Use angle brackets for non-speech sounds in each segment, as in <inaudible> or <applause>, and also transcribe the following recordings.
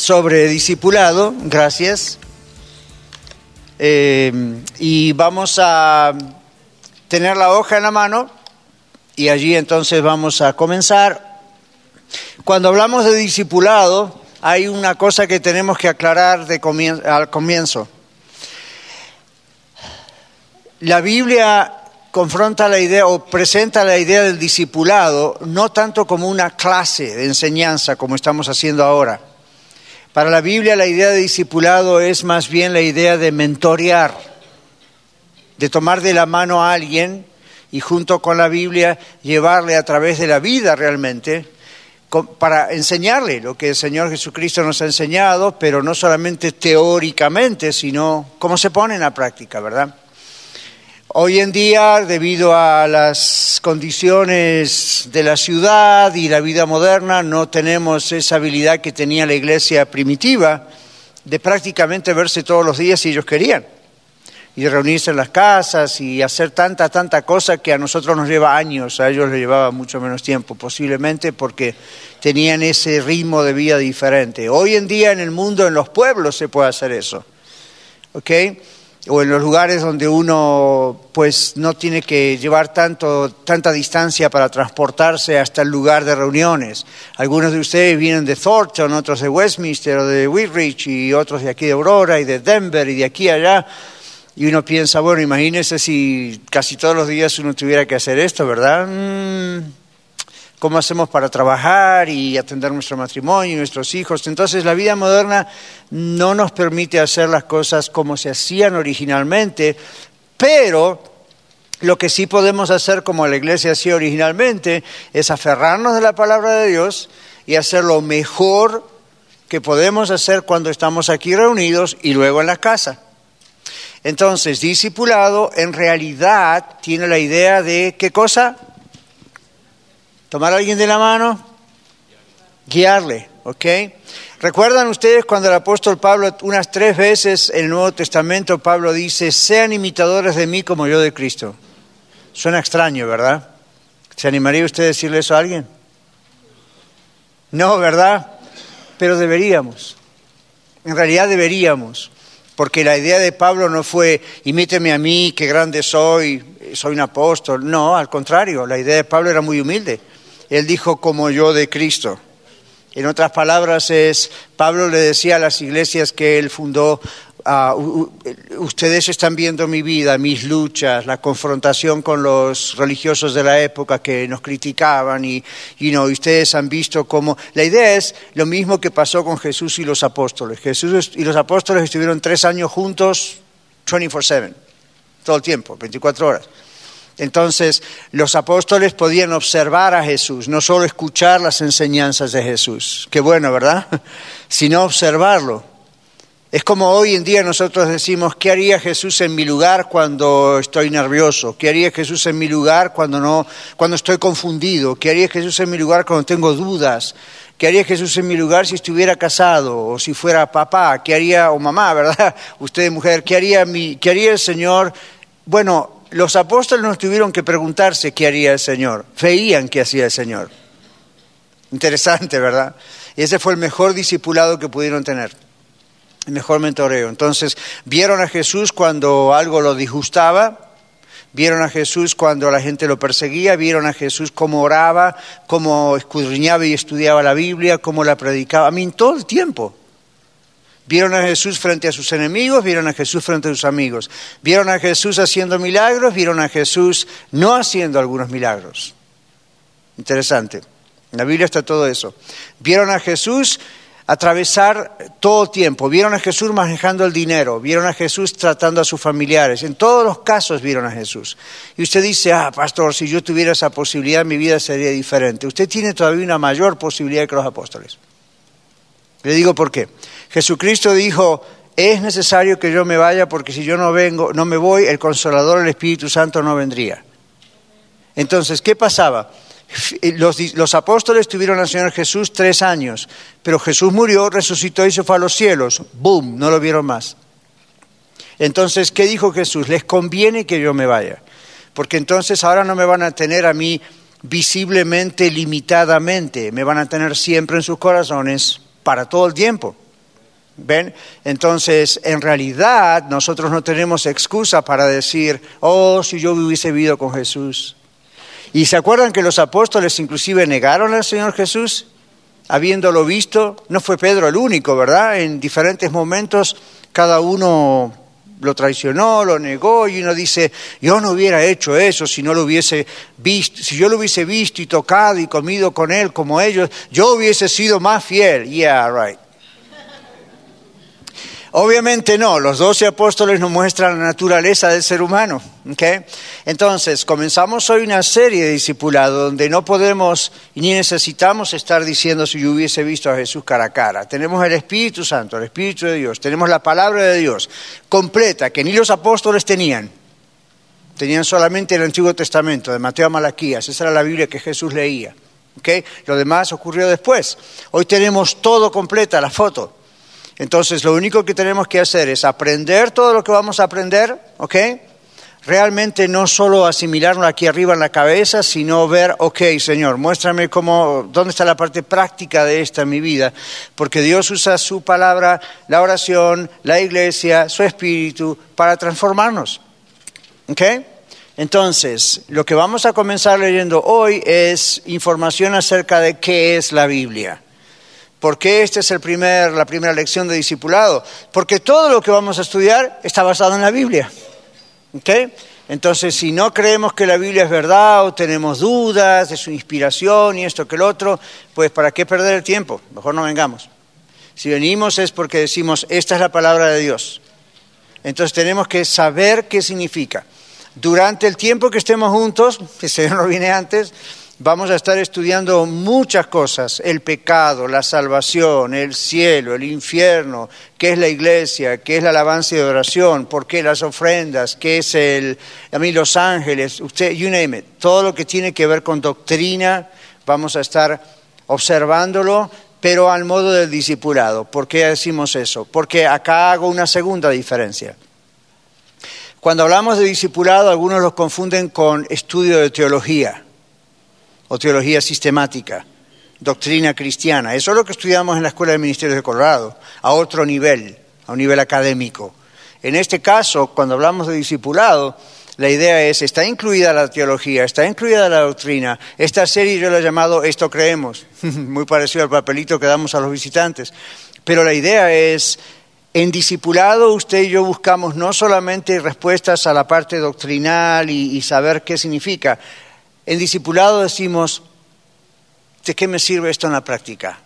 sobre discipulado, gracias. Eh, y vamos a tener la hoja en la mano y allí entonces vamos a comenzar. Cuando hablamos de discipulado, hay una cosa que tenemos que aclarar de al comienzo. La Biblia confronta la idea o presenta la idea del discipulado no tanto como una clase de enseñanza como estamos haciendo ahora para la Biblia la idea de discipulado es más bien la idea de mentorear, de tomar de la mano a alguien y junto con la Biblia llevarle a través de la vida realmente para enseñarle lo que el Señor Jesucristo nos ha enseñado, pero no solamente teóricamente, sino cómo se pone en la práctica, ¿verdad? Hoy en día, debido a las condiciones de la ciudad y la vida moderna, no tenemos esa habilidad que tenía la iglesia primitiva de prácticamente verse todos los días si ellos querían, y reunirse en las casas y hacer tanta, tanta cosa que a nosotros nos lleva años, a ellos les llevaba mucho menos tiempo, posiblemente porque tenían ese ritmo de vida diferente. Hoy en día en el mundo, en los pueblos, se puede hacer eso. ¿ok?, o en los lugares donde uno pues no tiene que llevar tanto, tanta distancia para transportarse hasta el lugar de reuniones. Algunos de ustedes vienen de Thornton, otros de Westminster o de Whitridge y otros de aquí de Aurora y de Denver y de aquí allá. Y uno piensa, bueno, imagínese si casi todos los días uno tuviera que hacer esto, ¿verdad? Mm, cómo hacemos para trabajar y atender nuestro matrimonio y nuestros hijos. Entonces la vida moderna no nos permite hacer las cosas como se hacían originalmente, pero lo que sí podemos hacer como la iglesia hacía originalmente es aferrarnos de la palabra de Dios y hacer lo mejor que podemos hacer cuando estamos aquí reunidos y luego en la casa. Entonces, discipulado en realidad tiene la idea de qué cosa? Tomar a alguien de la mano, guiarle, ¿ok? ¿Recuerdan ustedes cuando el apóstol Pablo, unas tres veces en el Nuevo Testamento, Pablo dice, sean imitadores de mí como yo de Cristo? Suena extraño, ¿verdad? ¿Se animaría usted a decirle eso a alguien? No, ¿verdad? Pero deberíamos. En realidad deberíamos. Porque la idea de Pablo no fue, imíteme a mí, qué grande soy, soy un apóstol. No, al contrario, la idea de Pablo era muy humilde. Él dijo como yo de Cristo. En otras palabras, es Pablo le decía a las iglesias que él fundó, ah, ustedes están viendo mi vida, mis luchas, la confrontación con los religiosos de la época que nos criticaban y, y ustedes han visto cómo... La idea es lo mismo que pasó con Jesús y los apóstoles. Jesús y los apóstoles estuvieron tres años juntos 24/7, todo el tiempo, 24 horas. Entonces los apóstoles podían observar a Jesús, no solo escuchar las enseñanzas de Jesús, qué bueno, ¿verdad? <laughs> Sino observarlo. Es como hoy en día nosotros decimos, ¿qué haría Jesús en mi lugar cuando estoy nervioso? ¿Qué haría Jesús en mi lugar cuando, no, cuando estoy confundido? ¿Qué haría Jesús en mi lugar cuando tengo dudas? ¿Qué haría Jesús en mi lugar si estuviera casado o si fuera papá? ¿Qué haría, o mamá, verdad? <laughs> Usted mujer, ¿qué haría, mi, qué haría el Señor? Bueno, los apóstoles no tuvieron que preguntarse qué haría el Señor, veían qué hacía el Señor. Interesante, ¿verdad? Y ese fue el mejor discipulado que pudieron tener, el mejor mentoreo. Entonces, vieron a Jesús cuando algo lo disgustaba, vieron a Jesús cuando la gente lo perseguía, vieron a Jesús cómo oraba, cómo escudriñaba y estudiaba la Biblia, cómo la predicaba, a mí todo el tiempo. Vieron a Jesús frente a sus enemigos, vieron a Jesús frente a sus amigos. Vieron a Jesús haciendo milagros, vieron a Jesús no haciendo algunos milagros. Interesante. En la Biblia está todo eso. Vieron a Jesús atravesar todo tiempo. Vieron a Jesús manejando el dinero, vieron a Jesús tratando a sus familiares. En todos los casos vieron a Jesús. Y usted dice, ah, pastor, si yo tuviera esa posibilidad, mi vida sería diferente. Usted tiene todavía una mayor posibilidad que los apóstoles. Le digo por qué. Jesucristo dijo, es necesario que yo me vaya porque si yo no vengo, no me voy, el consolador, el Espíritu Santo no vendría. Entonces, ¿qué pasaba? Los, apóstoles tuvieron al Señor Jesús tres años, pero Jesús murió, resucitó y se fue a los cielos. ¡Boom! No lo vieron más. Entonces, ¿qué dijo Jesús? Les conviene que yo me vaya, porque entonces ahora no me van a tener a mí visiblemente, limitadamente, me van a tener siempre en sus corazones para todo el tiempo. ¿Ven? Entonces, en realidad, nosotros no tenemos excusa para decir, oh, si yo hubiese vivido con Jesús. ¿Y se acuerdan que los apóstoles inclusive negaron al Señor Jesús? Habiéndolo visto, no fue Pedro el único, ¿verdad? En diferentes momentos cada uno lo traicionó, lo negó y uno dice, yo no hubiera hecho eso si no lo hubiese visto, si yo lo hubiese visto y tocado y comido con él como ellos, yo hubiese sido más fiel. Yeah, right. Obviamente no, los doce apóstoles nos muestran la naturaleza del ser humano. ¿okay? Entonces, comenzamos hoy una serie de discipulado donde no podemos ni necesitamos estar diciendo si yo hubiese visto a Jesús cara a cara. Tenemos el Espíritu Santo, el Espíritu de Dios, tenemos la palabra de Dios completa que ni los apóstoles tenían. Tenían solamente el Antiguo Testamento, de Mateo a Malaquías, esa era la Biblia que Jesús leía. ¿okay? Lo demás ocurrió después. Hoy tenemos todo completa, la foto. Entonces, lo único que tenemos que hacer es aprender todo lo que vamos a aprender, ¿ok? Realmente no solo asimilarlo aquí arriba en la cabeza, sino ver, ok, Señor, muéstrame cómo, dónde está la parte práctica de esta en mi vida, porque Dios usa su palabra, la oración, la iglesia, su espíritu, para transformarnos. ¿Ok? Entonces, lo que vamos a comenzar leyendo hoy es información acerca de qué es la Biblia. ¿Por qué esta es la primera lección de discipulado? Porque todo lo que vamos a estudiar está basado en la Biblia. ¿Okay? Entonces, si no creemos que la Biblia es verdad o tenemos dudas de su inspiración y esto que el otro, pues ¿para qué perder el tiempo? Mejor no vengamos. Si venimos es porque decimos, esta es la palabra de Dios. Entonces tenemos que saber qué significa. Durante el tiempo que estemos juntos, <laughs> que se no viene antes, Vamos a estar estudiando muchas cosas, el pecado, la salvación, el cielo, el infierno, qué es la iglesia, qué es la alabanza y oración, por qué las ofrendas, qué es el, a mí los ángeles, usted, you name it, todo lo que tiene que ver con doctrina, vamos a estar observándolo, pero al modo del discipulado. ¿Por qué decimos eso? Porque acá hago una segunda diferencia. Cuando hablamos de discipulado, algunos los confunden con estudio de teología o teología sistemática, doctrina cristiana. Eso es lo que estudiamos en la Escuela de Ministerios de Colorado, a otro nivel, a un nivel académico. En este caso, cuando hablamos de discipulado, la idea es, está incluida la teología, está incluida la doctrina. Esta serie yo la he llamado Esto creemos, <laughs> muy parecido al papelito que damos a los visitantes. Pero la idea es, en discipulado usted y yo buscamos no solamente respuestas a la parte doctrinal y, y saber qué significa, en discipulado decimos, ¿de qué me sirve esto en la práctica?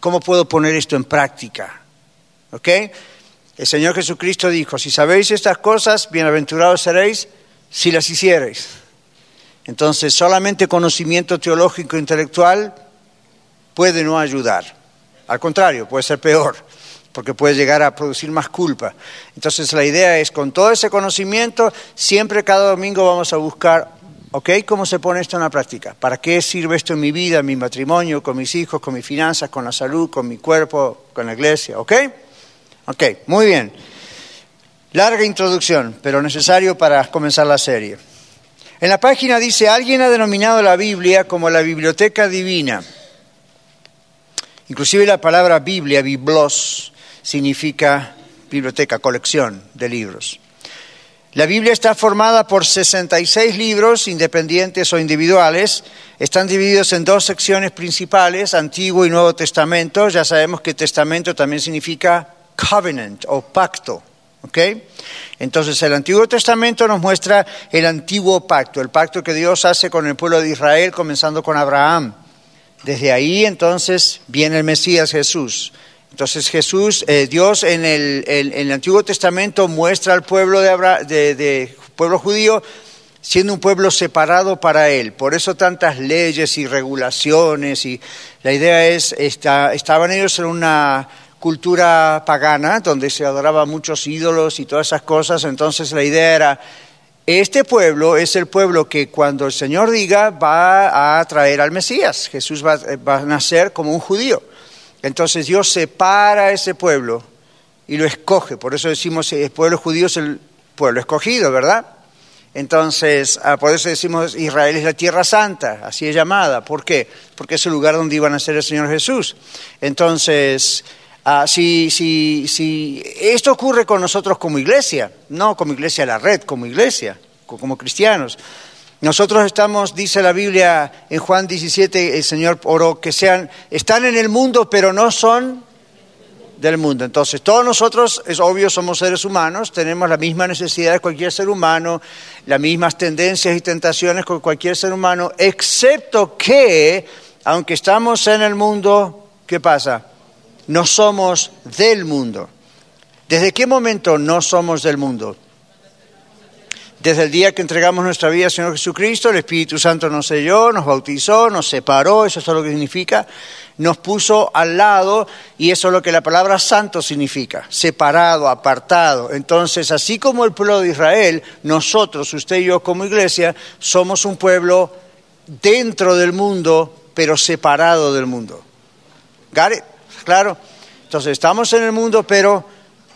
¿Cómo puedo poner esto en práctica? ¿Ok? El Señor Jesucristo dijo, si sabéis estas cosas, bienaventurados seréis si las hiciereis. Entonces, solamente conocimiento teológico e intelectual puede no ayudar. Al contrario, puede ser peor, porque puede llegar a producir más culpa. Entonces, la idea es, con todo ese conocimiento, siempre cada domingo vamos a buscar ¿Ok? ¿Cómo se pone esto en la práctica? ¿Para qué sirve esto en mi vida, en mi matrimonio, con mis hijos, con mis finanzas, con la salud, con mi cuerpo, con la iglesia? ¿Ok? Ok, muy bien. Larga introducción, pero necesario para comenzar la serie. En la página dice, alguien ha denominado la Biblia como la biblioteca divina. Inclusive la palabra Biblia, biblos, significa biblioteca, colección de libros. La Biblia está formada por 66 libros, independientes o individuales. Están divididos en dos secciones principales, Antiguo y Nuevo Testamento. Ya sabemos que Testamento también significa covenant o pacto. Entonces el Antiguo Testamento nos muestra el antiguo pacto, el pacto que Dios hace con el pueblo de Israel, comenzando con Abraham. Desde ahí entonces viene el Mesías Jesús. Entonces Jesús, eh, Dios en el, Antiguo Testamento muestra al pueblo, de, pueblo judío siendo un pueblo separado para Él. Por eso tantas leyes y regulaciones. Y la idea es, estaban ellos en una cultura pagana donde se adoraban muchos ídolos y todas esas cosas. Entonces la idea era, este pueblo es el pueblo que cuando el Señor diga va a traer al Mesías. Jesús va, va a nacer como un judío. Entonces Dios separa a ese pueblo y lo escoge. Por eso decimos el pueblo judío es el pueblo escogido, ¿verdad? Entonces, ah, por eso decimos Israel es la tierra santa, así es llamada. ¿Por qué? Porque es el lugar donde iba a nacer el Señor Jesús. Entonces, ah, si, si, si esto ocurre con nosotros como iglesia, no como iglesia la red, como iglesia, como cristianos. Nosotros estamos, dice la Biblia en Juan 17, el Señor oró que sean, están en el mundo, pero no son del mundo. Entonces, todos nosotros, es obvio, somos seres humanos, tenemos la misma necesidad de cualquier ser humano, las mismas tendencias y tentaciones con cualquier ser humano, excepto que, aunque estamos en el mundo, ¿qué pasa? No somos del mundo. ¿Desde qué momento no somos del mundo? Desde el día que entregamos nuestra vida al Señor Jesucristo, el Espíritu Santo nos selló, nos bautizó, nos separó, eso es lo que significa, nos puso al lado y eso es lo que la palabra santo significa, separado, apartado. Entonces, así como el pueblo de Israel, nosotros, usted y yo como iglesia, somos un pueblo dentro del mundo, pero separado del mundo. ¿Got ¿Claro? Entonces, estamos en el mundo, pero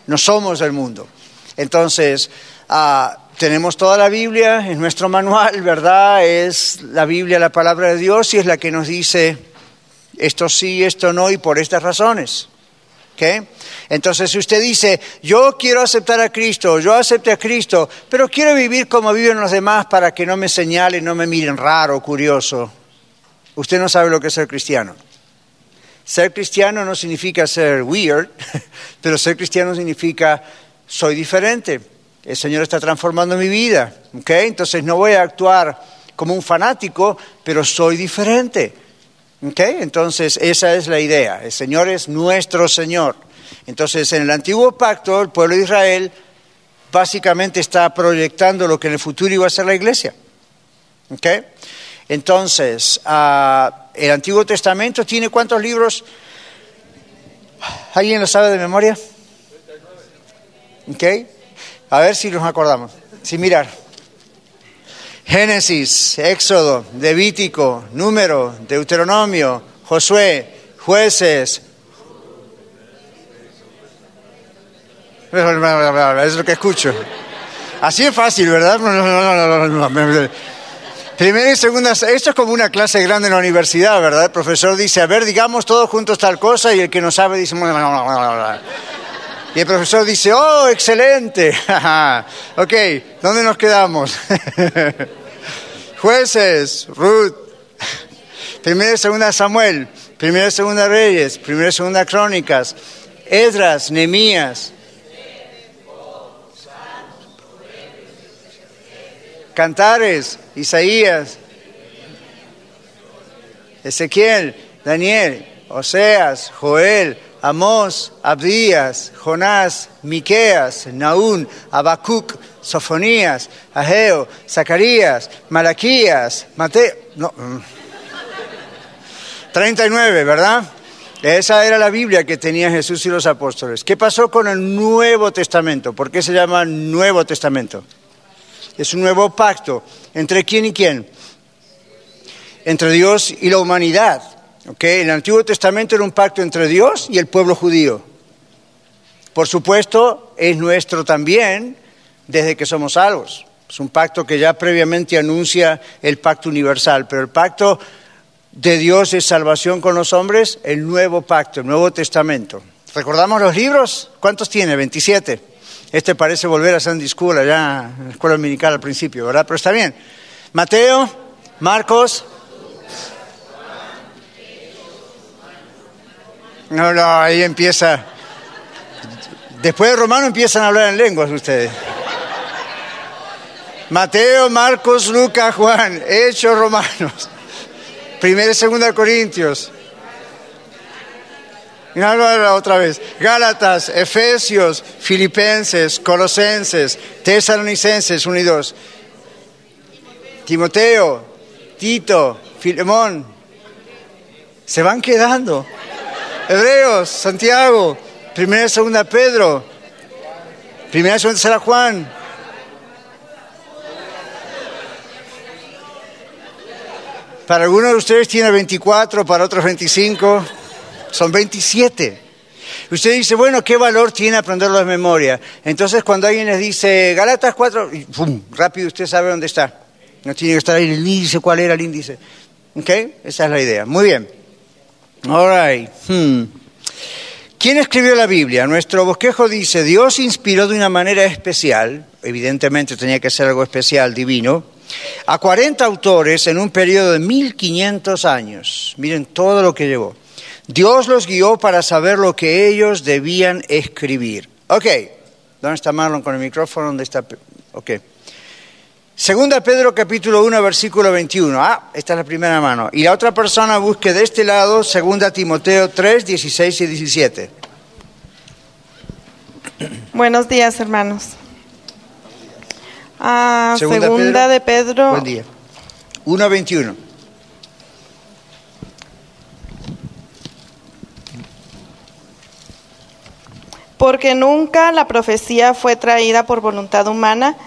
no somos del mundo. Entonces, ah, tenemos toda la Biblia, en nuestro manual, ¿verdad? Es la Biblia la palabra de Dios y es la que nos dice esto sí, esto no y por estas razones. ¿Okay? Entonces, si usted dice, yo quiero aceptar a Cristo, yo acepto a Cristo, pero quiero vivir como viven los demás para que no me señalen, no me miren raro, curioso, usted no sabe lo que es ser cristiano. Ser cristiano no significa ser weird, <laughs> pero ser cristiano significa soy diferente el Señor está transformando mi vida, ¿ok? Entonces no voy a actuar como un fanático, pero soy diferente, ¿ok? Entonces esa es la idea, el Señor es nuestro Señor. Entonces en el antiguo pacto el pueblo de Israel básicamente está proyectando lo que en el futuro iba a ser la iglesia, ¿ok? Entonces, ah, el Antiguo Testamento tiene cuántos libros? ¿Alguien lo sabe de memoria? ¿Ok? A ver si nos acordamos. Sin mirar. Génesis, Éxodo, Levítico, Número, Deuteronomio, Josué, Jueces. Es lo que escucho. Así es fácil, ¿verdad? Primera y segunda, esto es como una clase grande en la universidad, ¿verdad? El profesor dice, a ver, digamos todos juntos tal cosa y el que no sabe dice... Y el profesor dice, oh, excelente. <laughs> ok, ¿dónde nos quedamos? <laughs> Jueces, Ruth, primera y segunda Samuel, primera y segunda Reyes, primera y segunda Crónicas, Esdras, Nemías, Cantares, Isaías, Ezequiel, Daniel, Oseas, Joel, Amós, Abdías, Jonás, Miqueas, Naún, Abacuc, Sofonías, Ageo, Zacarías, Malaquías, Mateo. No. 39, mm. ¿verdad? Esa era la Biblia que tenía Jesús y los apóstoles. ¿Qué pasó con el Nuevo Testamento? ¿Por qué se llama Nuevo Testamento? Es un nuevo pacto. ¿Entre quién y quién? Entre Dios y la humanidad. Okay, el Antiguo Testamento era un pacto entre Dios y el pueblo judío. Por supuesto, es nuestro también desde que somos salvos. Es un pacto que ya previamente anuncia el pacto universal, pero el pacto de Dios es salvación con los hombres, el nuevo pacto, el Nuevo Testamento. ¿Recordamos los libros? ¿Cuántos tiene? 27. Este parece volver a Sandy School, allá en la escuela dominical al principio, ¿verdad? Pero está bien. Mateo, Marcos, No, no, ahí empieza. Después de Romano empiezan a hablar en lenguas ustedes. Mateo, Marcos, Lucas, Juan, Hechos Romanos. Primera y segunda Corintios. No, otra vez. Gálatas, Efesios, Filipenses, Colosenses, Tesalonicenses, 1 y 2. Timoteo, Tito, Filemón. Se van quedando. Hebreos, Santiago, Primera y Segunda Pedro, Primera y Segunda Juan. Para algunos de ustedes tiene 24, para otros 25, son 27. Usted dice, bueno, ¿qué valor tiene aprenderlo de memoria? Entonces cuando alguien les dice, Galatas 4, y ¡pum! rápido usted sabe dónde está. No tiene que estar ahí el índice, cuál era el índice. ¿Ok? Esa es la idea. Muy bien. All right. Hmm. ¿Quién escribió la Biblia? Nuestro bosquejo dice, Dios inspiró de una manera especial, evidentemente tenía que ser algo especial, divino, a 40 autores en un periodo de 1500 años. Miren todo lo que llevó. Dios los guió para saber lo que ellos debían escribir. Ok, ¿dónde está Marlon con el micrófono? ¿Dónde está? Ok. Segunda Pedro capítulo 1 versículo 21. Ah, esta es la primera mano. Y la otra persona busque de este lado, segunda Timoteo 3, 16 y 17. Buenos días, hermanos. Ah, segunda, de Pedro. Buen día. 1, 21. Porque nunca la profecía fue traída por voluntad humana,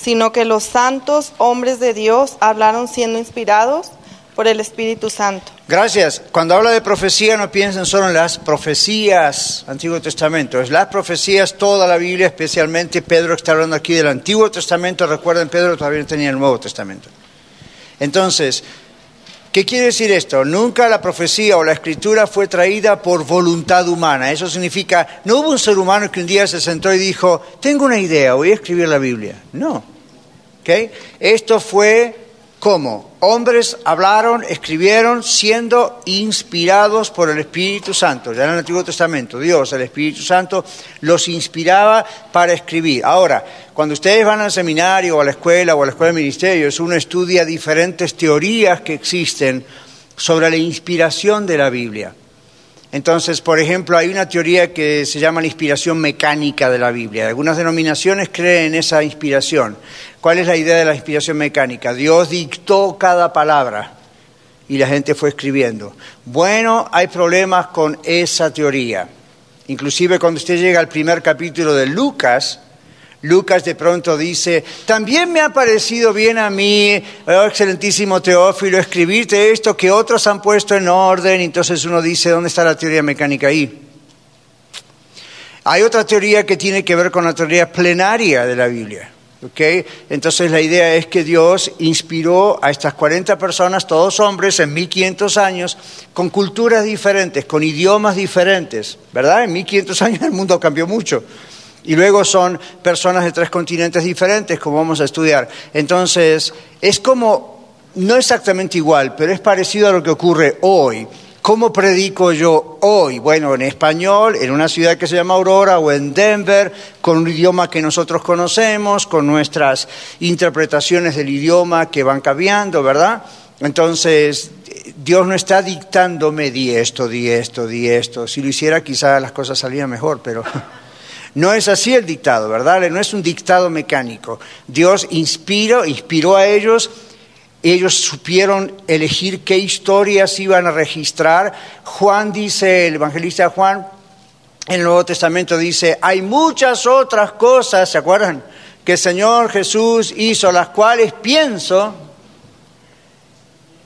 sino que los santos hombres de Dios hablaron siendo inspirados por el Espíritu Santo. Gracias. Cuando habla de profecía no piensen solo en las profecías, Antiguo Testamento, es las profecías, toda la Biblia, especialmente Pedro está hablando aquí del Antiguo Testamento, recuerden Pedro todavía tenía el Nuevo Testamento. Entonces, ¿Qué quiere decir esto? Nunca la profecía o la escritura fue traída por voluntad humana. Eso significa, no hubo un ser humano que un día se sentó y dijo, tengo una idea, voy a escribir la Biblia. No. Esto fue ¿Cómo? Hombres hablaron, escribieron siendo inspirados por el Espíritu Santo. Ya en el Antiguo Testamento, Dios, el Espíritu Santo, los inspiraba para escribir. Ahora, cuando ustedes van al seminario o a la escuela o a la escuela de ministerios, uno estudia diferentes teorías que existen sobre la inspiración de la Biblia. Entonces, por ejemplo, hay una teoría que se llama la inspiración mecánica de la Biblia. Algunas denominaciones creen en esa inspiración. ¿Cuál es la idea de la inspiración mecánica? Dios dictó cada palabra y la gente fue escribiendo. Bueno, hay problemas con esa teoría. Inclusive cuando usted llega al primer capítulo de Lucas, Lucas de pronto dice, también me ha parecido bien a mí, oh, excelentísimo Teófilo, escribirte esto que otros han puesto en orden, entonces uno dice, ¿dónde está la teoría mecánica ahí? Hay otra teoría que tiene que ver con la teoría plenaria de la Biblia. ¿okay? Entonces la idea es que Dios inspiró a estas 40 personas, todos hombres, en 1500 años, con culturas diferentes, con idiomas diferentes, ¿verdad? En 1500 años el mundo cambió mucho. Y luego son personas de tres continentes diferentes, como vamos a estudiar. Entonces, es como, no exactamente igual, pero es parecido a lo que ocurre hoy. ¿Cómo predico yo hoy? Bueno, en español, en una ciudad que se llama Aurora o en Denver, con un idioma que nosotros conocemos, con nuestras interpretaciones del idioma que van cambiando, ¿verdad? Entonces, Dios no está dictándome di esto, di esto, di esto. Si lo hiciera, quizá las cosas salían mejor, pero... <laughs> No es así el dictado, ¿verdad? No es un dictado mecánico. Dios inspiró, inspiró a ellos, ellos supieron elegir qué historias iban a registrar. Juan dice, el evangelista Juan, en el Nuevo Testamento dice, hay muchas otras cosas, ¿se acuerdan? Que el Señor Jesús hizo, las cuales pienso,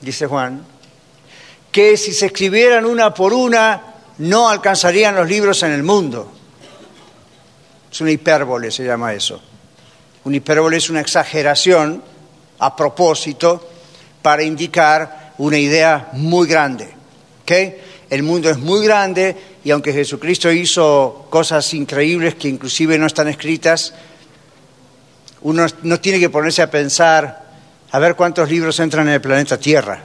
dice Juan, que si se escribieran una por una, no alcanzarían los libros en el mundo. Es una hipérbole, se llama eso. Una hipérbole es una exageración a propósito para indicar una idea muy grande. ¿okay? El mundo es muy grande y aunque Jesucristo hizo cosas increíbles que inclusive no están escritas, uno no tiene que ponerse a pensar a ver cuántos libros entran en el planeta Tierra.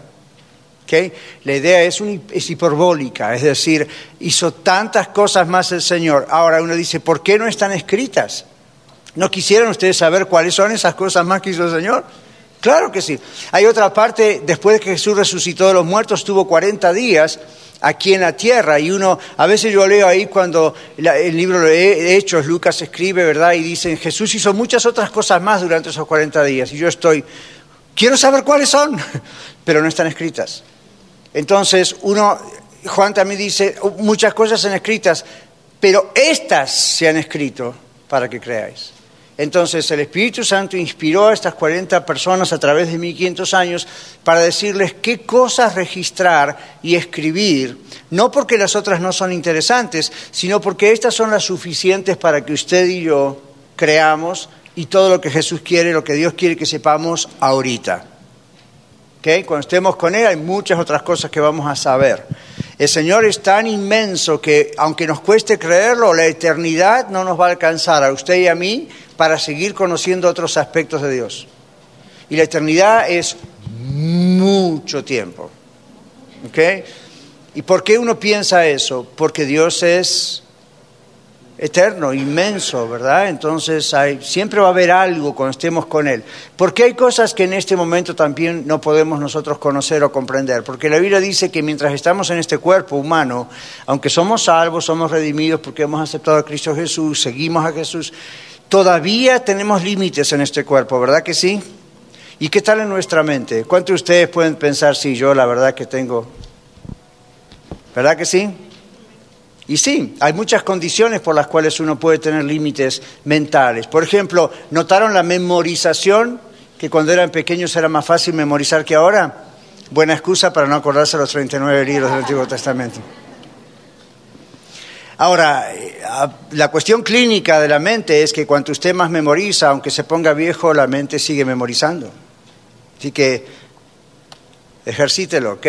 La idea es, es hiperbólica, es decir, hizo tantas cosas más el Señor. Ahora uno dice, ¿por qué no están escritas? ¿No quisieran ustedes saber cuáles son esas cosas más que hizo el Señor? Claro que sí. Hay otra parte, después de que Jesús resucitó de los muertos, estuvo 40 días aquí en la tierra y uno, a veces yo leo ahí cuando el libro de Hechos, Lucas escribe, ¿verdad? Y dicen, Jesús hizo muchas otras cosas más durante esos 40 días y yo estoy, quiero saber cuáles son, <laughs> pero no están escritas. Entonces, uno, Juan también dice, muchas cosas están escritas, pero estas se han escrito para que creáis. Entonces el Espíritu Santo inspiró a estas 40 personas a través de 1500 años para decirles qué cosas registrar y escribir, no porque las otras no son interesantes, sino porque estas son las suficientes para que usted y yo creamos y todo lo que Jesús quiere, lo que Dios quiere que sepamos ahorita. Cuando estemos con Él hay muchas otras cosas que vamos a saber. El Señor es tan inmenso que, aunque nos cueste creerlo, la eternidad no nos va a alcanzar a usted y a mí para seguir conociendo otros aspectos de Dios. Y la eternidad es mucho tiempo. ¿Ok? ¿Y por qué uno piensa eso? Porque Dios es eterno, inmenso, ¿verdad? Entonces hay, siempre va a haber algo cuando estemos con Él. Porque hay cosas que en este momento también no podemos nosotros conocer o comprender. Porque la Biblia dice que mientras estamos en este cuerpo humano, aunque somos salvos, somos redimidos porque hemos aceptado a Cristo Jesús, seguimos a Jesús, todavía tenemos límites en este cuerpo, ¿verdad que sí? ¿Y qué tal en nuestra mente? ¿Cuántos de ustedes pueden pensar, sí, yo la verdad que tengo... ¿Verdad que sí? Y sí, hay muchas condiciones por las cuales uno puede tener límites mentales. Por ejemplo, ¿notaron la memorización? Que cuando eran pequeños era más fácil memorizar que ahora. Buena excusa para no acordarse los 39 libros del Antiguo Testamento. Ahora, eh, la cuestión clínica de la mente es que cuanto usted más memoriza, aunque se ponga viejo, la mente sigue memorizando. Así que ejercítelo, ¿ok?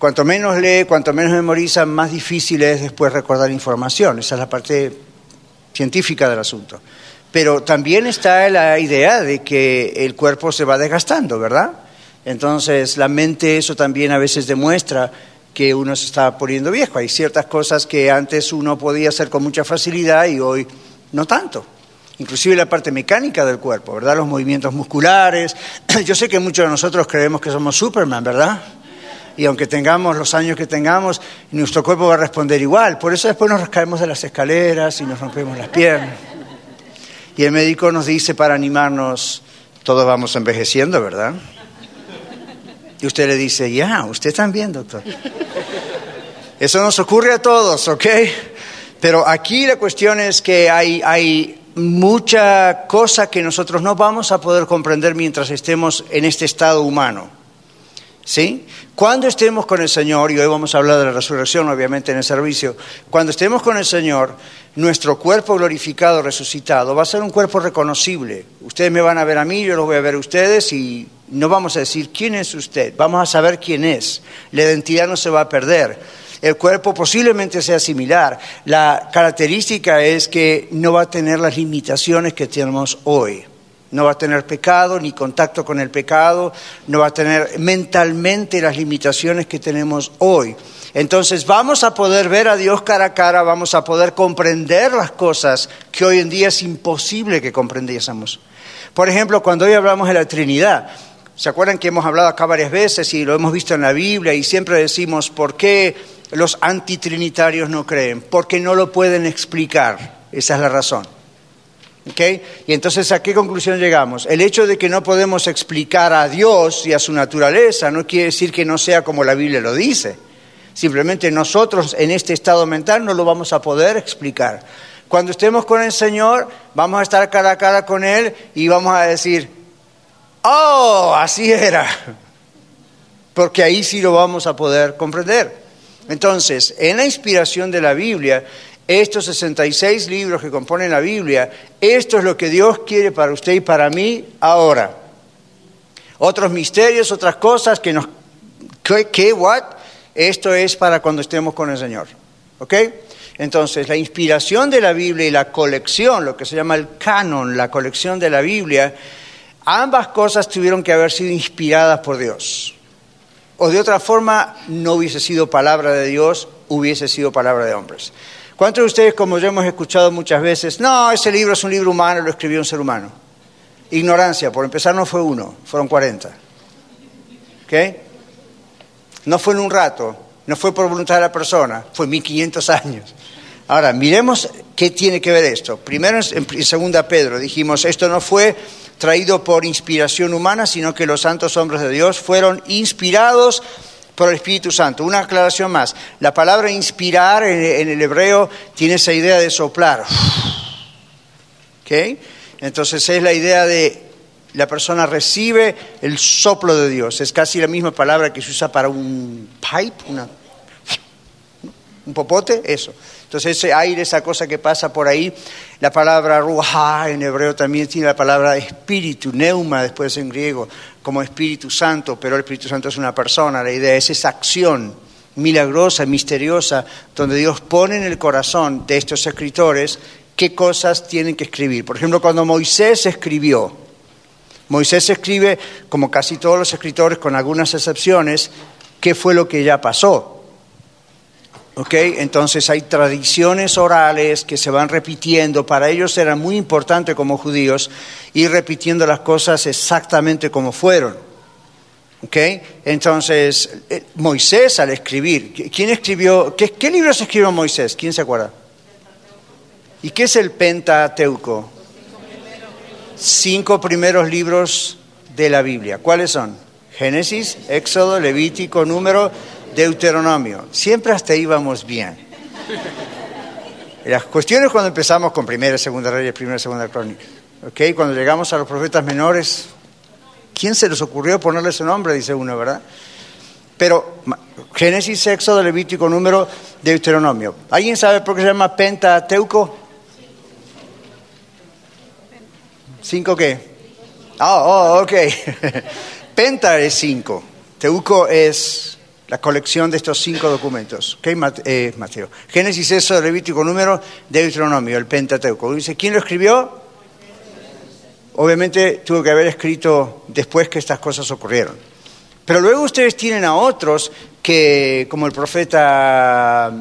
Cuanto menos lee, cuanto menos memoriza, más difícil es después recordar información. Esa es la parte científica del asunto. Pero también está la idea de que el cuerpo se va desgastando, ¿verdad? Entonces la mente eso también a veces demuestra que uno se está poniendo viejo. Hay ciertas cosas que antes uno podía hacer con mucha facilidad y hoy no tanto. Inclusive la parte mecánica del cuerpo, ¿verdad? Los movimientos musculares. <clears throat> Yo sé que muchos de nosotros creemos que somos Superman, ¿verdad? Y aunque tengamos los años que tengamos, nuestro cuerpo va a responder igual. Por eso después nos caemos de las escaleras y nos rompemos las piernas. Y el médico nos dice para animarnos, todos vamos envejeciendo, ¿verdad? Y usted le dice, ya, usted también, doctor. Eso nos ocurre a todos, ¿ok? Pero aquí la cuestión es que hay, hay mucha cosa que nosotros no vamos a poder comprender mientras estemos en este estado humano. ¿Sí? Cuando estemos con el Señor, y hoy vamos a hablar de la resurrección obviamente en el servicio, cuando estemos con el Señor, nuestro cuerpo glorificado, resucitado, va a ser un cuerpo reconocible. Ustedes me van a ver a mí, yo los voy a ver a ustedes y no vamos a decir quién es usted, vamos a saber quién es. La identidad no se va a perder. El cuerpo posiblemente sea similar. La característica es que no va a tener las limitaciones que tenemos hoy. No va a tener pecado ni contacto con el pecado, no va a tener mentalmente las limitaciones que tenemos hoy. Entonces vamos a poder ver a Dios cara a cara, vamos a poder comprender las cosas que hoy en día es imposible que comprendiésemos. Por ejemplo, cuando hoy hablamos de la Trinidad, ¿se acuerdan que hemos hablado acá varias veces y lo hemos visto en la Biblia y siempre decimos por qué los antitrinitarios no creen? Porque no lo pueden explicar. Esa es la razón. Y entonces, ¿a qué conclusión llegamos? El hecho de que no podemos explicar a Dios y a su naturaleza no quiere decir que no sea como la Biblia lo dice. Simplemente nosotros en este estado mental no lo vamos a poder explicar. Cuando estemos con el Señor, vamos a estar cara a cara con Él y vamos a decir, oh, así era. <laughs> Porque ahí sí lo vamos a poder comprender. Entonces, en la inspiración de la Biblia, estos 66 libros que componen la Biblia, esto es lo que Dios quiere para usted y para mí ahora. Otros misterios, otras cosas que nos... ¿Qué? ¿What? Esto es para cuando estemos con el Señor. ¿Ok? Entonces, la inspiración de la Biblia y la colección, lo que se llama el canon, la colección de la Biblia, ambas cosas tuvieron que haber sido inspiradas por Dios. O de otra forma, no hubiese sido palabra de Dios, hubiese sido palabra de hombres. ¿Cuántos de ustedes, como ya hemos escuchado muchas veces, no, ese libro es un libro humano, lo escribió un ser humano? Ignorancia, por empezar no fue uno, fueron 40. ¿Ok? No fue en un rato, no fue por voluntad de la persona, fue 1500 años. Ahora, miremos ¿Qué tiene que ver esto? Primero, en segunda Pedro, dijimos, esto no fue traído por inspiración humana, sino que los santos hombres de Dios fueron inspirados por el Espíritu Santo. Una aclaración más. La palabra inspirar en, el hebreo tiene esa idea de soplar. ¿Okay? Entonces es la idea de la persona recibe el soplo de Dios. Es casi la misma palabra que se usa para un pipe, un popote, eso. Entonces ese aire, esa cosa que pasa por ahí, la palabra ruha en hebreo también tiene la palabra espíritu, neuma después en griego, como Espíritu Santo, pero el Espíritu Santo es una persona, la idea es esa acción milagrosa, misteriosa, donde Dios pone en el corazón de estos escritores qué cosas tienen que escribir. Por ejemplo, cuando Moisés escribió, Moisés escribe, como casi todos los escritores, con algunas excepciones, qué fue lo que ya pasó. Entonces hay tradiciones orales que se van repitiendo. Para ellos era muy importante como judíos ir repitiendo las cosas exactamente como fueron. Entonces, eh, Moisés al escribir, ¿quién escribió? ¿Qué, qué libros escribió Moisés? ¿Quién se acuerda? ¿Y qué es el Pentateuco? Cinco primeros libros de la Biblia. ¿Cuáles son? Génesis, Éxodo, Levítico, Número, Deuteronomio. Siempre hasta íbamos bien. Las cuestiones cuando empezamos con primera, segunda reyes, primera, segunda crónica. ¿okay? Cuando llegamos a los profetas menores, ¿quién se les ocurrió ponerle su nombre? Dice uno, ¿verdad? Pero Génesis, Éxodo, Levítico, Número, Deuteronomio. ¿Alguien sabe por qué se llama Pentateuco? ¿Cinco qué? Oh, oh ok. <laughs> Penta es cinco. Teuco es la colección de estos cinco documentos. ¿Okay? Eh, Mateo. Génesis, eso, Levítico, número, Deuteronomio, el Pentateuco. Dice, ¿quién lo escribió? Obviamente tuvo que haber escrito después que estas cosas ocurrieron. Pero luego ustedes tienen a otros que, como el profeta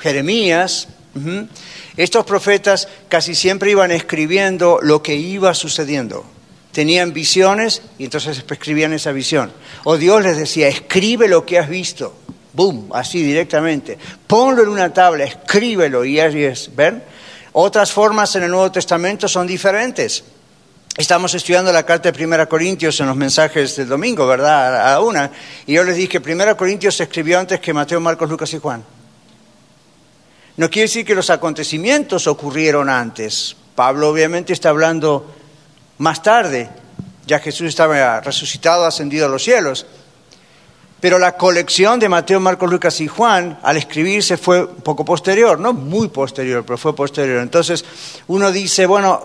Jeremías, estos profetas casi siempre iban escribiendo lo que iba sucediendo tenían visiones y entonces escribían esa visión. O Dios les decía, escribe lo que has visto. Boom, así directamente. Ponlo en una tabla, escríbelo y así es. ¿Ven? Otras formas en el Nuevo Testamento son diferentes. Estamos estudiando la carta de 1 Corintios en los mensajes del domingo, ¿verdad? A una. Y yo les dije 1 Corintios se escribió antes que Mateo, Marcos, Lucas y Juan. No quiere decir que los acontecimientos ocurrieron antes. Pablo obviamente está hablando más tarde, ya Jesús estaba resucitado, ascendido a los cielos. Pero la colección de Mateo, Marcos, Lucas y Juan, al escribirse, fue poco posterior, no muy posterior, pero fue posterior. Entonces uno dice, bueno,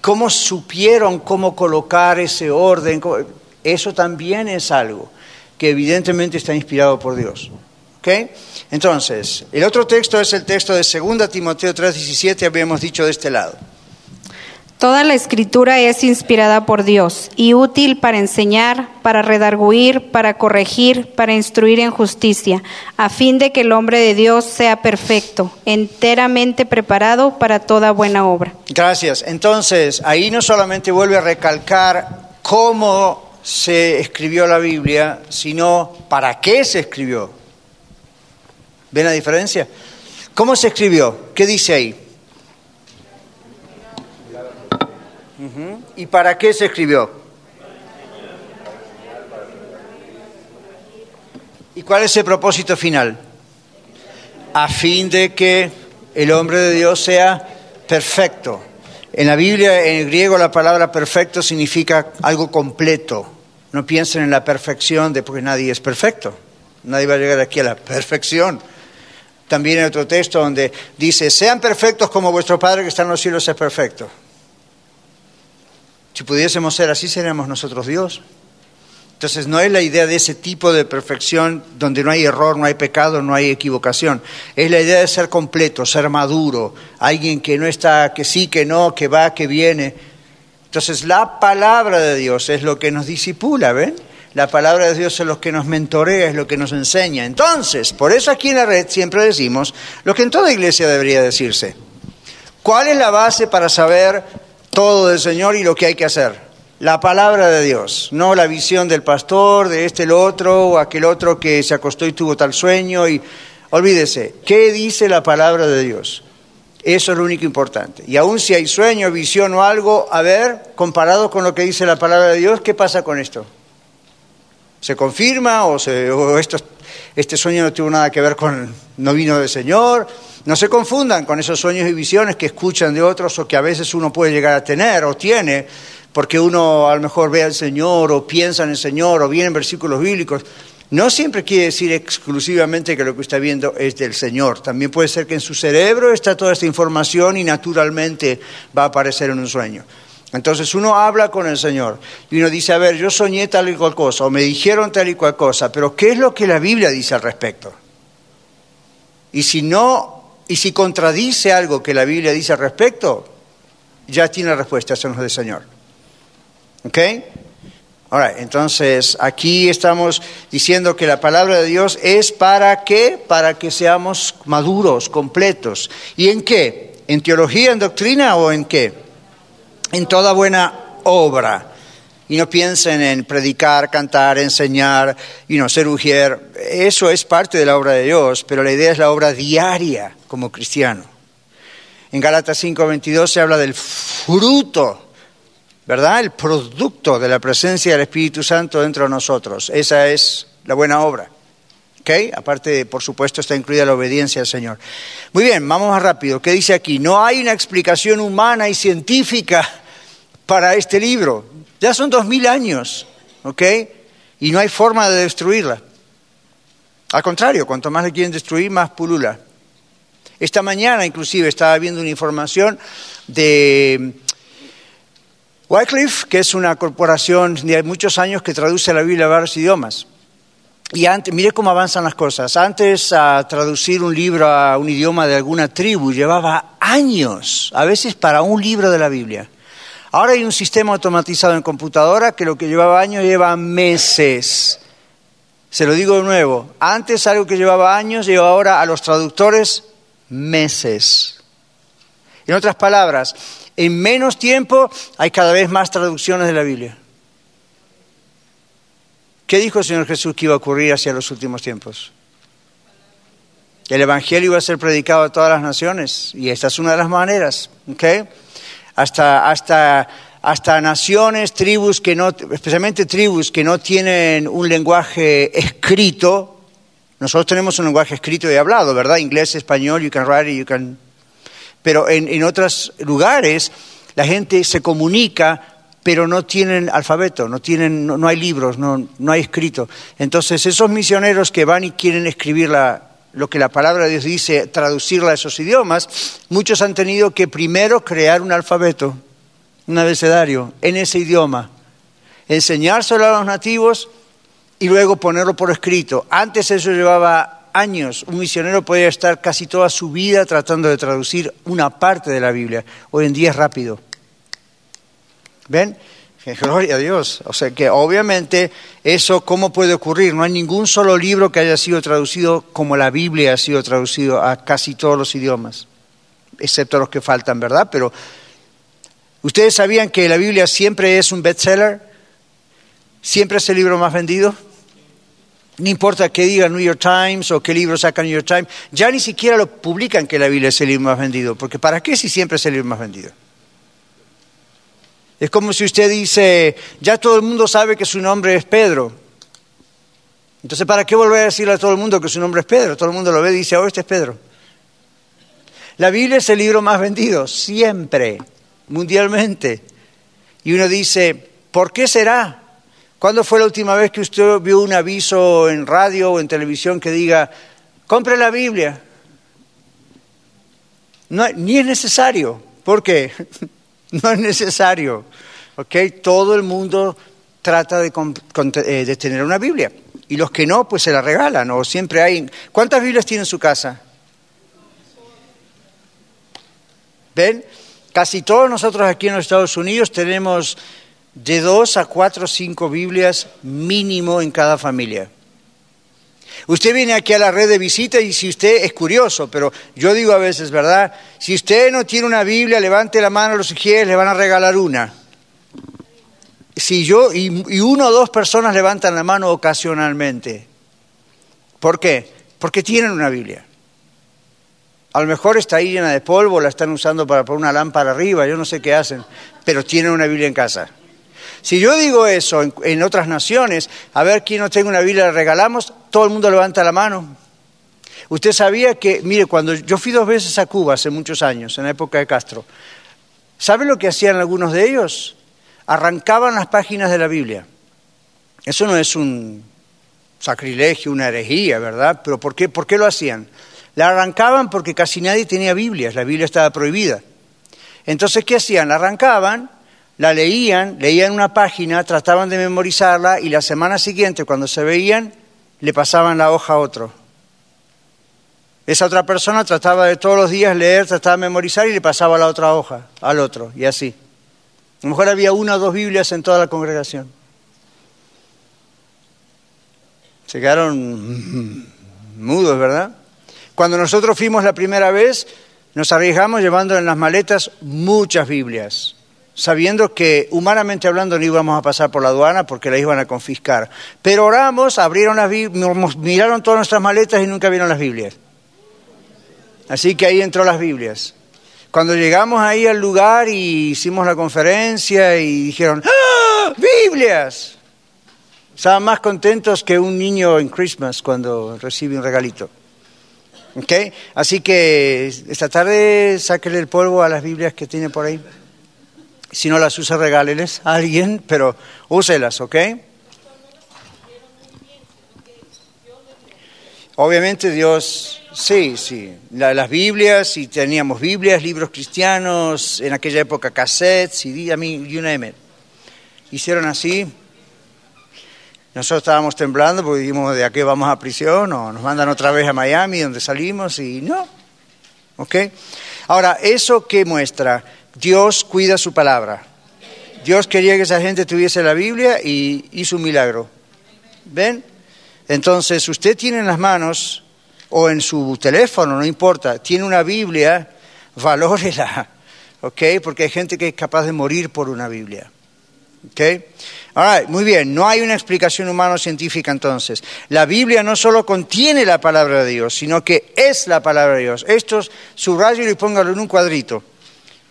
¿cómo supieron cómo colocar ese orden? Eso también es algo que evidentemente está inspirado por Dios. Entonces, el otro texto es el texto de 2 Timoteo 3:17, habíamos dicho de este lado. Toda la escritura es inspirada por Dios y útil para enseñar, para redarguir, para corregir, para instruir en justicia, a fin de que el hombre de Dios sea perfecto, enteramente preparado para toda buena obra. Gracias. Entonces, ahí no solamente vuelve a recalcar cómo se escribió la Biblia, sino para qué se escribió. ¿Ven la diferencia? ¿Cómo se escribió? ¿Qué dice ahí? ¿Y para qué se escribió? ¿Y cuál es el propósito final? A fin de que el hombre de Dios sea perfecto. En la Biblia, en el griego, la palabra perfecto significa algo completo. No piensen en la perfección de porque nadie es perfecto. Nadie va a llegar aquí a la perfección. También hay otro texto donde dice, sean perfectos como vuestro Padre que está en los cielos es perfecto. Si pudiésemos ser así, seríamos nosotros Dios. Entonces no es la idea de ese tipo de perfección donde no hay error, no hay pecado, no hay equivocación. Es la idea de ser completo, ser maduro, alguien que no está, que sí, que no, que va, que viene. Entonces la palabra de Dios es lo que nos disipula, ¿ven? La palabra de Dios es lo que nos mentorea, es lo que nos enseña. Entonces, por eso aquí en la red siempre decimos lo que en toda iglesia debería decirse. ¿Cuál es la base para saber todo del Señor y lo que hay que hacer. La palabra de Dios, no la visión del pastor, de este el otro, o aquel otro que se acostó y tuvo tal sueño. Y olvídese, ¿qué dice la palabra de Dios? Eso es lo único importante. Y aun si hay sueño, visión o algo, a ver, comparado con lo que dice la palabra de Dios, ¿qué pasa con esto? ¿Se confirma o, se, o esto, este sueño no tuvo nada que ver con, no vino del Señor? No se confundan con esos sueños y visiones que escuchan de otros o que a veces uno puede llegar a tener o tiene, porque uno a lo mejor ve al Señor o piensa en el Señor o vienen versículos bíblicos. No siempre quiere decir exclusivamente que lo que está viendo es del Señor. También puede ser que en su cerebro está toda esta información y naturalmente va a aparecer en un sueño. Entonces uno habla con el Señor y uno dice, a ver, yo soñé tal y cual cosa, o me dijeron tal y cual cosa, pero ¿qué es lo que la Biblia dice al respecto? Y si no, y si contradice algo que la Biblia dice al respecto, ya tiene respuesta, no es del Señor. ¿Ok? Ahora, entonces aquí estamos diciendo que la palabra de Dios es para qué? Para que seamos maduros, completos. ¿Y en qué? ¿En teología, en doctrina o en qué? En toda buena obra. Y no piensen en predicar, cantar, enseñar, y no ser ujier. Eso es parte de la obra de Dios, pero la idea es la obra diaria como cristiano. En Gálatas 5:22 se habla del fruto ¿verdad? El producto de la presencia del Espíritu Santo dentro de nosotros. Esa es la buena obra. ¿Ok? Aparte, por supuesto, está incluida la obediencia al Señor. Muy bien, vamos más rápido. ¿Qué dice aquí? No hay una explicación humana y científica para este libro. Ya son dos mil años, ¿ok? Y no hay forma de destruirla. Al contrario, cuanto más le quieren destruir, más pulula. Esta mañana, inclusive, estaba viendo una información de Wycliffe, que es una corporación de muchos años que traduce la Biblia a varios idiomas. Y antes, mire cómo avanzan las cosas. Antes a traducir un libro a un idioma de alguna tribu llevaba años, a veces para un libro de la Biblia. Ahora hay un sistema automatizado en computadora que lo que llevaba años lleva meses. Se lo digo de nuevo. Antes algo que llevaba años lleva ahora a los traductores meses. En otras palabras, en menos tiempo hay cada vez más traducciones de la Biblia. ¿Qué dijo el Señor Jesús que iba a ocurrir hacia los últimos tiempos? El Evangelio iba a ser predicado a todas las naciones y esta es una de las maneras, ¿ok? Hasta, hasta, hasta naciones, tribus que no, especialmente tribus que no tienen un lenguaje escrito. Nosotros tenemos un lenguaje escrito y hablado, ¿verdad? Inglés, español, you can write it, you can pero en, otros lugares la gente se comunica pero no tienen alfabeto, no, tienen, no, hay libros, no, no, hay escrito. Entonces esos misioneros que van y quieren escribir lo que la palabra de Dios dice, traducirla a esos idiomas, muchos han tenido que primero crear un alfabeto, un abecedario en ese idioma, enseñárselo a los nativos y luego ponerlo por escrito. Antes eso llevaba años un misionero podía estar casi toda su vida tratando de traducir una parte de la Biblia. Hoy en día es rápido. ¿Ven? <laughs> Gloria a Dios. O sea que obviamente eso, ¿cómo puede ocurrir? No hay ningún solo libro que haya sido traducido como la Biblia ha sido traducido a casi todos los idiomas, excepto los que faltan, ¿verdad? Pero ¿ustedes sabían que la Biblia siempre es un bestseller? ¿Siempre es el libro más vendido? No importa qué diga New York Times o qué libro saca New York Times, ya ni siquiera lo publican que la Biblia es el libro más vendido, porque ¿para qué si siempre es el libro más vendido? Es como si usted dice, ya todo el mundo sabe que su nombre es Pedro. Entonces, ¿para qué volver a decirle a todo el mundo que su nombre es Pedro? Todo el mundo lo ve y dice, oh, este es Pedro. La Biblia es el libro más vendido, siempre, mundialmente. Y uno dice, ¿por qué será? ¿Cuándo fue la última vez que usted vio un aviso en radio o en televisión que diga, compre la Biblia? No, ni es necesario. ¿Por qué? <laughs> <laughs> no es necesario. ¿Okay? Todo el mundo trata de, eh, de, tener una Biblia. Y los que no, pues se la regalan. O siempre hay. ¿Cuántas Biblias tiene en su casa? ¿Ven? Casi todos nosotros aquí en los Estados Unidos tenemos de dos a cuatro o cinco Biblias mínimo en cada familia. Usted viene aquí a la red de visita y si usted es curioso, pero yo digo a veces, ¿verdad? Si usted no tiene una Biblia, levante la mano los sugieres, le van a regalar una. Si yo, y, y uno o dos personas levantan la mano ocasionalmente. ¿Por qué? Porque tienen una Biblia. A lo mejor está ahí llena de polvo, la están usando para poner una lámpara arriba, yo no sé qué hacen, pero tienen una Biblia en casa. Si yo digo eso en, otras naciones, a ver quién no tiene una Biblia, la regalamos, todo el mundo levanta la mano. Usted sabía que, mire, cuando yo fui dos veces a Cuba hace muchos años, en la época de Castro, ¿sabe lo que hacían algunos de ellos? Arrancaban las páginas de la Biblia. Eso no es un sacrilegio, una herejía, ¿verdad? Pero ¿por qué, por qué lo hacían? La arrancaban porque casi nadie tenía Biblias, la Biblia estaba prohibida. Entonces, ¿qué hacían? La arrancaban, la leían, leían una página, trataban de memorizarla y la semana siguiente, cuando se veían, le pasaban la hoja a otro. Esa otra persona trataba de todos los días leer, trataba de memorizar y le pasaba la otra hoja al otro, y así. A lo mejor había una o dos Biblias en toda la congregación. Se quedaron <laughs> mudos, ¿verdad? Cuando nosotros fuimos la primera vez, nos arriesgamos llevando en las maletas muchas Biblias, sabiendo que humanamente hablando no íbamos a pasar por la aduana porque las iban a confiscar. Pero oramos, abrieron las miraron todas nuestras maletas y nunca vieron las Biblias. Así que ahí entró las Biblias. Cuando llegamos ahí al lugar y hicimos la conferencia y dijeron, ¡Ah! ¡Biblias! Estaban más contentos que un niño en Christmas cuando recibe un regalito. ¿Okay? Así que esta tarde sáquele el polvo a las Biblias que tiene por ahí. Si no las usa, regáleles a alguien, pero úselas, ¿ok? Obviamente Dios, sí, sí, las Biblias, y teníamos Biblias, libros cristianos, en aquella época cassettes, CD, a mí, you name Hicieron así, nosotros estábamos temblando porque dijimos, ¿de aquí vamos a prisión? O nos mandan otra vez a Miami, donde salimos, y no. ¿Ok? Ahora, ¿eso qué muestra? Dios cuida su palabra. Dios quería que esa gente tuviese la Biblia y hizo un milagro. ¿Ven? Entonces, usted tiene en las manos, o en su teléfono, no importa, tiene una Biblia, <laughs> valórela. ¿Ok? Porque hay gente que es capaz de morir por una Biblia. ¿Ok? muy bien, no hay una explicación humano-científica entonces. La Biblia no solo contiene la palabra de Dios, sino que es la palabra de Dios. Esto subrayo y póngalo en un cuadrito.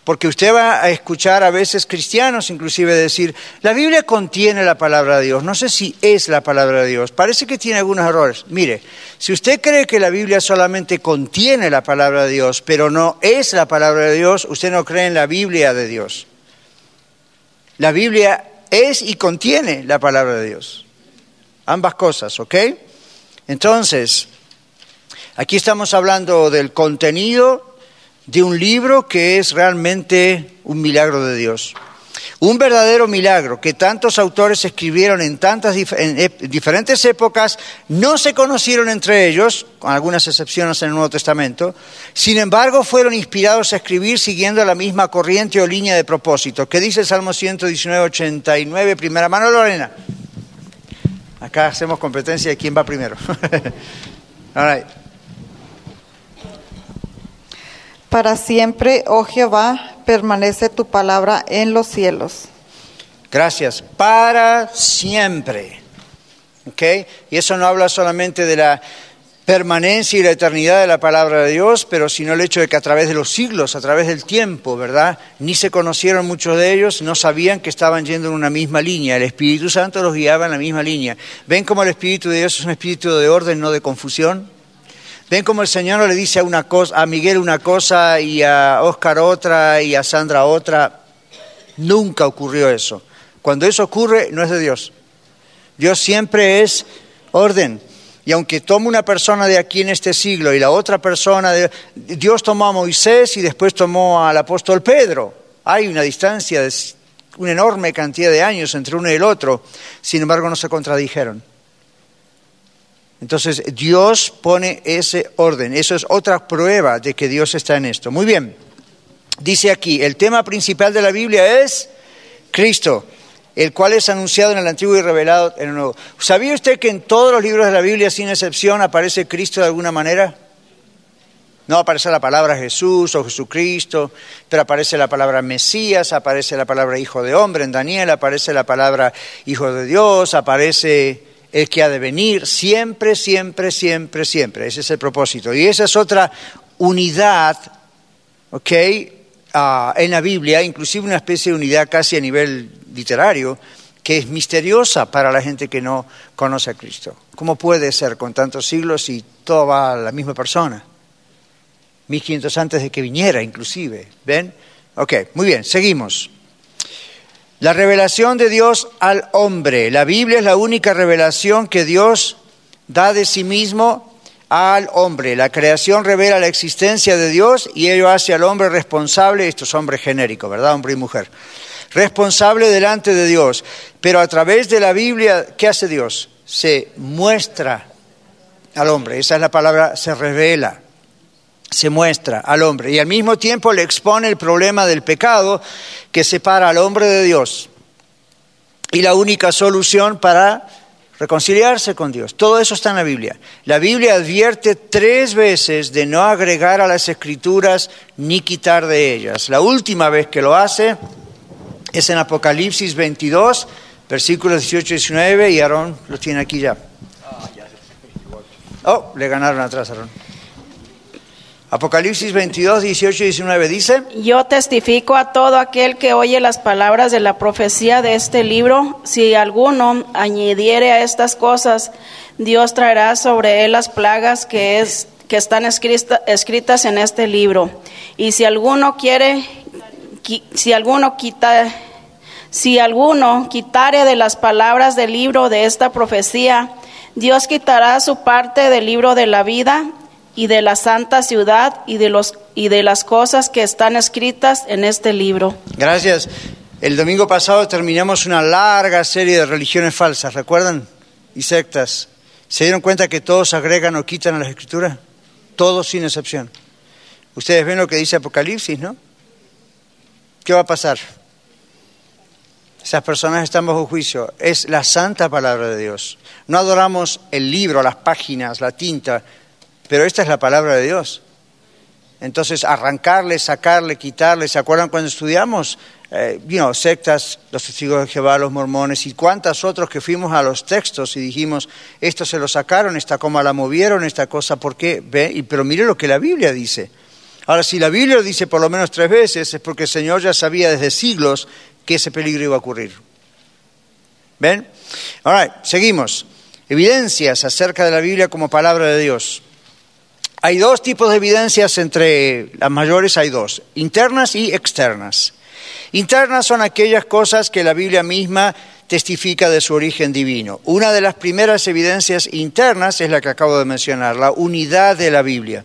Porque usted va a escuchar a veces cristianos inclusive decir, la Biblia contiene la palabra de Dios, no sé si es la palabra de Dios, parece que tiene algunos errores. Mire, si usted cree que la Biblia solamente contiene la palabra de Dios, pero no es la palabra de Dios, usted no cree en la Biblia de Dios. La Biblia es y contiene la palabra de Dios. Ambas cosas, ¿ok? Entonces, aquí estamos hablando del contenido de un libro que es realmente un milagro de Dios. Un verdadero milagro que tantos autores escribieron en tantas diferentes épocas, no se conocieron entre ellos, con algunas excepciones en el Nuevo Testamento, sin embargo fueron inspirados a escribir siguiendo la misma corriente o línea de propósito. ¿Qué dice el Salmo 119, 89, primera mano, Lorena? Acá hacemos competencia de quién va primero. <laughs> Para siempre, oh Jehová, permanece tu palabra en los cielos. Gracias. Para siempre. ¿Ok? Y eso no habla solamente de la permanencia y la eternidad de la palabra de Dios, pero sino el hecho de que a través de los siglos, a través del tiempo, ¿verdad? Ni se conocieron muchos de ellos, no sabían que estaban yendo en una misma línea. El Espíritu Santo los guiaba en la misma línea. ¿Ven cómo el Espíritu de Dios es un espíritu de orden, no de confusión? Ven como el Señor le dice a, una cosa, a Miguel una cosa y a Oscar otra y a Sandra otra. Nunca ocurrió eso. Cuando eso ocurre, no es de Dios. Dios siempre es orden. Y aunque toma una persona de aquí en este siglo y la otra persona, de, Dios tomó a Moisés y después tomó al apóstol Pedro. Hay una distancia de una enorme cantidad de años entre uno y el otro. Sin embargo, no se contradijeron. Entonces Dios pone ese orden. Eso es otra prueba de que Dios está en esto. Muy bien. Dice aquí, el tema principal de la Biblia es Cristo, el cual es anunciado en el Antiguo y revelado en el Nuevo. ¿Sabía usted que en todos los libros de la Biblia, sin excepción, aparece Cristo de alguna manera? No aparece la palabra Jesús o Jesucristo, pero aparece la palabra Mesías, aparece la palabra Hijo de Hombre en Daniel, aparece la palabra Hijo de Dios, aparece el que ha de venir, siempre, siempre, siempre, siempre. Ese es el propósito. Y esa es otra, unidad, ¿ok? Ah, en la Biblia, inclusive una especie de unidad casi a nivel literario, que es misteriosa para la gente que no conoce a Cristo. ¿Cómo puede ser con tantos siglos si todo va a la misma persona? 1500 antes de que viniera, inclusive. ¿Ven? Ok, muy bien, seguimos. La revelación de Dios al hombre. La Biblia es la única revelación que Dios da de sí mismo al hombre. La creación revela la existencia de Dios y ello hace al hombre responsable, esto es hombre genérico, ¿verdad? Hombre y mujer. Responsable delante de Dios. Pero a través de la Biblia, ¿qué hace Dios? Se muestra al hombre. Esa es la palabra, se revela se muestra al hombre y al mismo tiempo le expone el problema del pecado que separa al hombre de Dios y la única solución para reconciliarse con Dios. Todo eso está en la Biblia. La Biblia advierte tres veces de no agregar a las escrituras ni quitar de ellas. La última vez que lo hace es en Apocalipsis 22, versículos 18 y 19, y Aarón lo tiene aquí ya. Oh, le ganaron atrás, Aarón. Apocalipsis 22, 18 y 19 dice, Yo testifico a todo aquel que oye las palabras de la profecía de este libro, si alguno añadiere a estas cosas, Dios traerá sobre él las plagas que, es, que están escritas en este libro. Y si alguno quiere, si alguno quita, si alguno quitare de las palabras del libro de esta profecía, Dios quitará su parte del libro de la vida y de la santa ciudad y de, los, y de las cosas que están escritas en este libro. Gracias. El domingo pasado terminamos una larga serie de religiones falsas, ¿recuerdan? Y sectas. ¿Se dieron cuenta que todos agregan o quitan a las escrituras? Todos sin excepción. Ustedes ven lo que dice Apocalipsis, ¿no? ¿Qué va a pasar? Esas personas están bajo juicio. Es la santa palabra de Dios. No adoramos el libro, las páginas, la tinta. Pero esta es la palabra de Dios. Entonces, arrancarle, sacarle, quitarle, ¿se acuerdan cuando estudiamos? Eh, sectas, los testigos de Jehová, los mormones y cuántas otros que fuimos a los textos y dijimos, esto se lo sacaron, esta coma la movieron, esta cosa, ¿por qué? ¿Ve? pero mire lo que la Biblia dice. Ahora, si la Biblia lo dice por lo menos tres veces, es porque el Señor ya sabía desde siglos que ese peligro iba a ocurrir. ¿Ven? Ahora, seguimos. Evidencias acerca de la Biblia como palabra de Dios. Hay dos tipos de evidencias entre las mayores, hay dos, internas y externas. Internas son aquellas cosas que la Biblia misma testifica de su origen divino. Una de las primeras evidencias internas es la que acabo de mencionar, la unidad de la Biblia.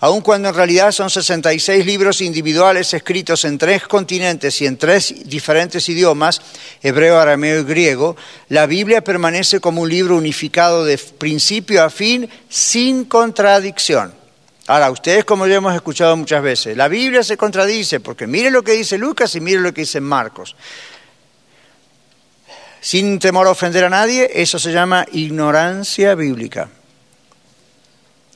Aun cuando en realidad son 66 libros individuales escritos en tres continentes y en tres diferentes idiomas, hebreo, arameo y griego, la Biblia permanece como un libro unificado de principio a fin sin contradicción. Ahora, ustedes como ya hemos escuchado muchas veces, la Biblia se contradice porque mire lo que dice Lucas y mire lo que dice Marcos. Sin temor a ofender a nadie, eso se llama ignorancia bíblica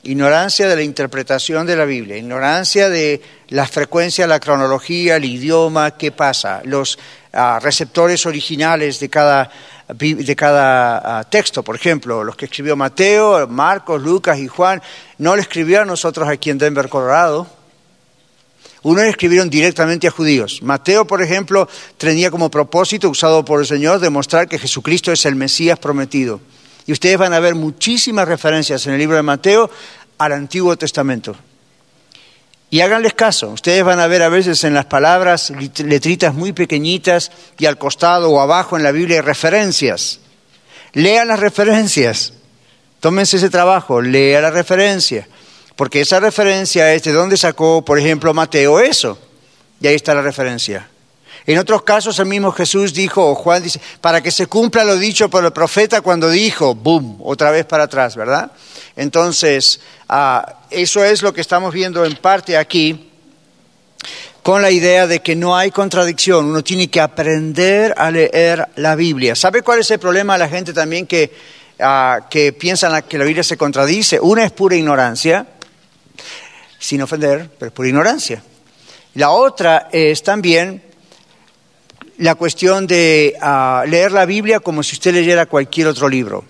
ignorancia de la interpretación de la Biblia, ignorancia de la frecuencia, la cronología, el idioma, qué pasa, los ah, receptores originales de cada, de cada ah, texto. Por ejemplo, los que escribió Mateo, Marcos, Lucas y Juan, no le escribió a nosotros aquí en Denver, Colorado. Unos escribieron directamente a judíos. Mateo, por ejemplo, tenía como propósito, usado por el Señor, demostrar que Jesucristo es el Mesías prometido. Y ustedes van a ver muchísimas referencias en el libro de Mateo al Antiguo Testamento. Y háganles caso, ustedes van a ver a veces en las palabras letritas muy pequeñitas y al costado o abajo en la Biblia referencias. Lean las referencias, tómense ese trabajo, lea la referencia, porque esa referencia es de dónde sacó, por ejemplo, Mateo eso, y ahí está la referencia. En otros casos el mismo Jesús dijo, o Juan dice, para que se cumpla lo dicho por el profeta cuando dijo, boom, otra vez para atrás, ¿verdad? Entonces, ah, eso es lo que estamos viendo en parte aquí con la idea de que no hay contradicción, uno tiene que aprender a leer la Biblia. ¿Sabe cuál es el problema de la gente también que, uh, que piensa que la Biblia se contradice? Una es pura ignorancia, sin ofender, pero pura ignorancia. La otra es también la cuestión de ah, leer la Biblia como si usted leyera cualquier otro libro.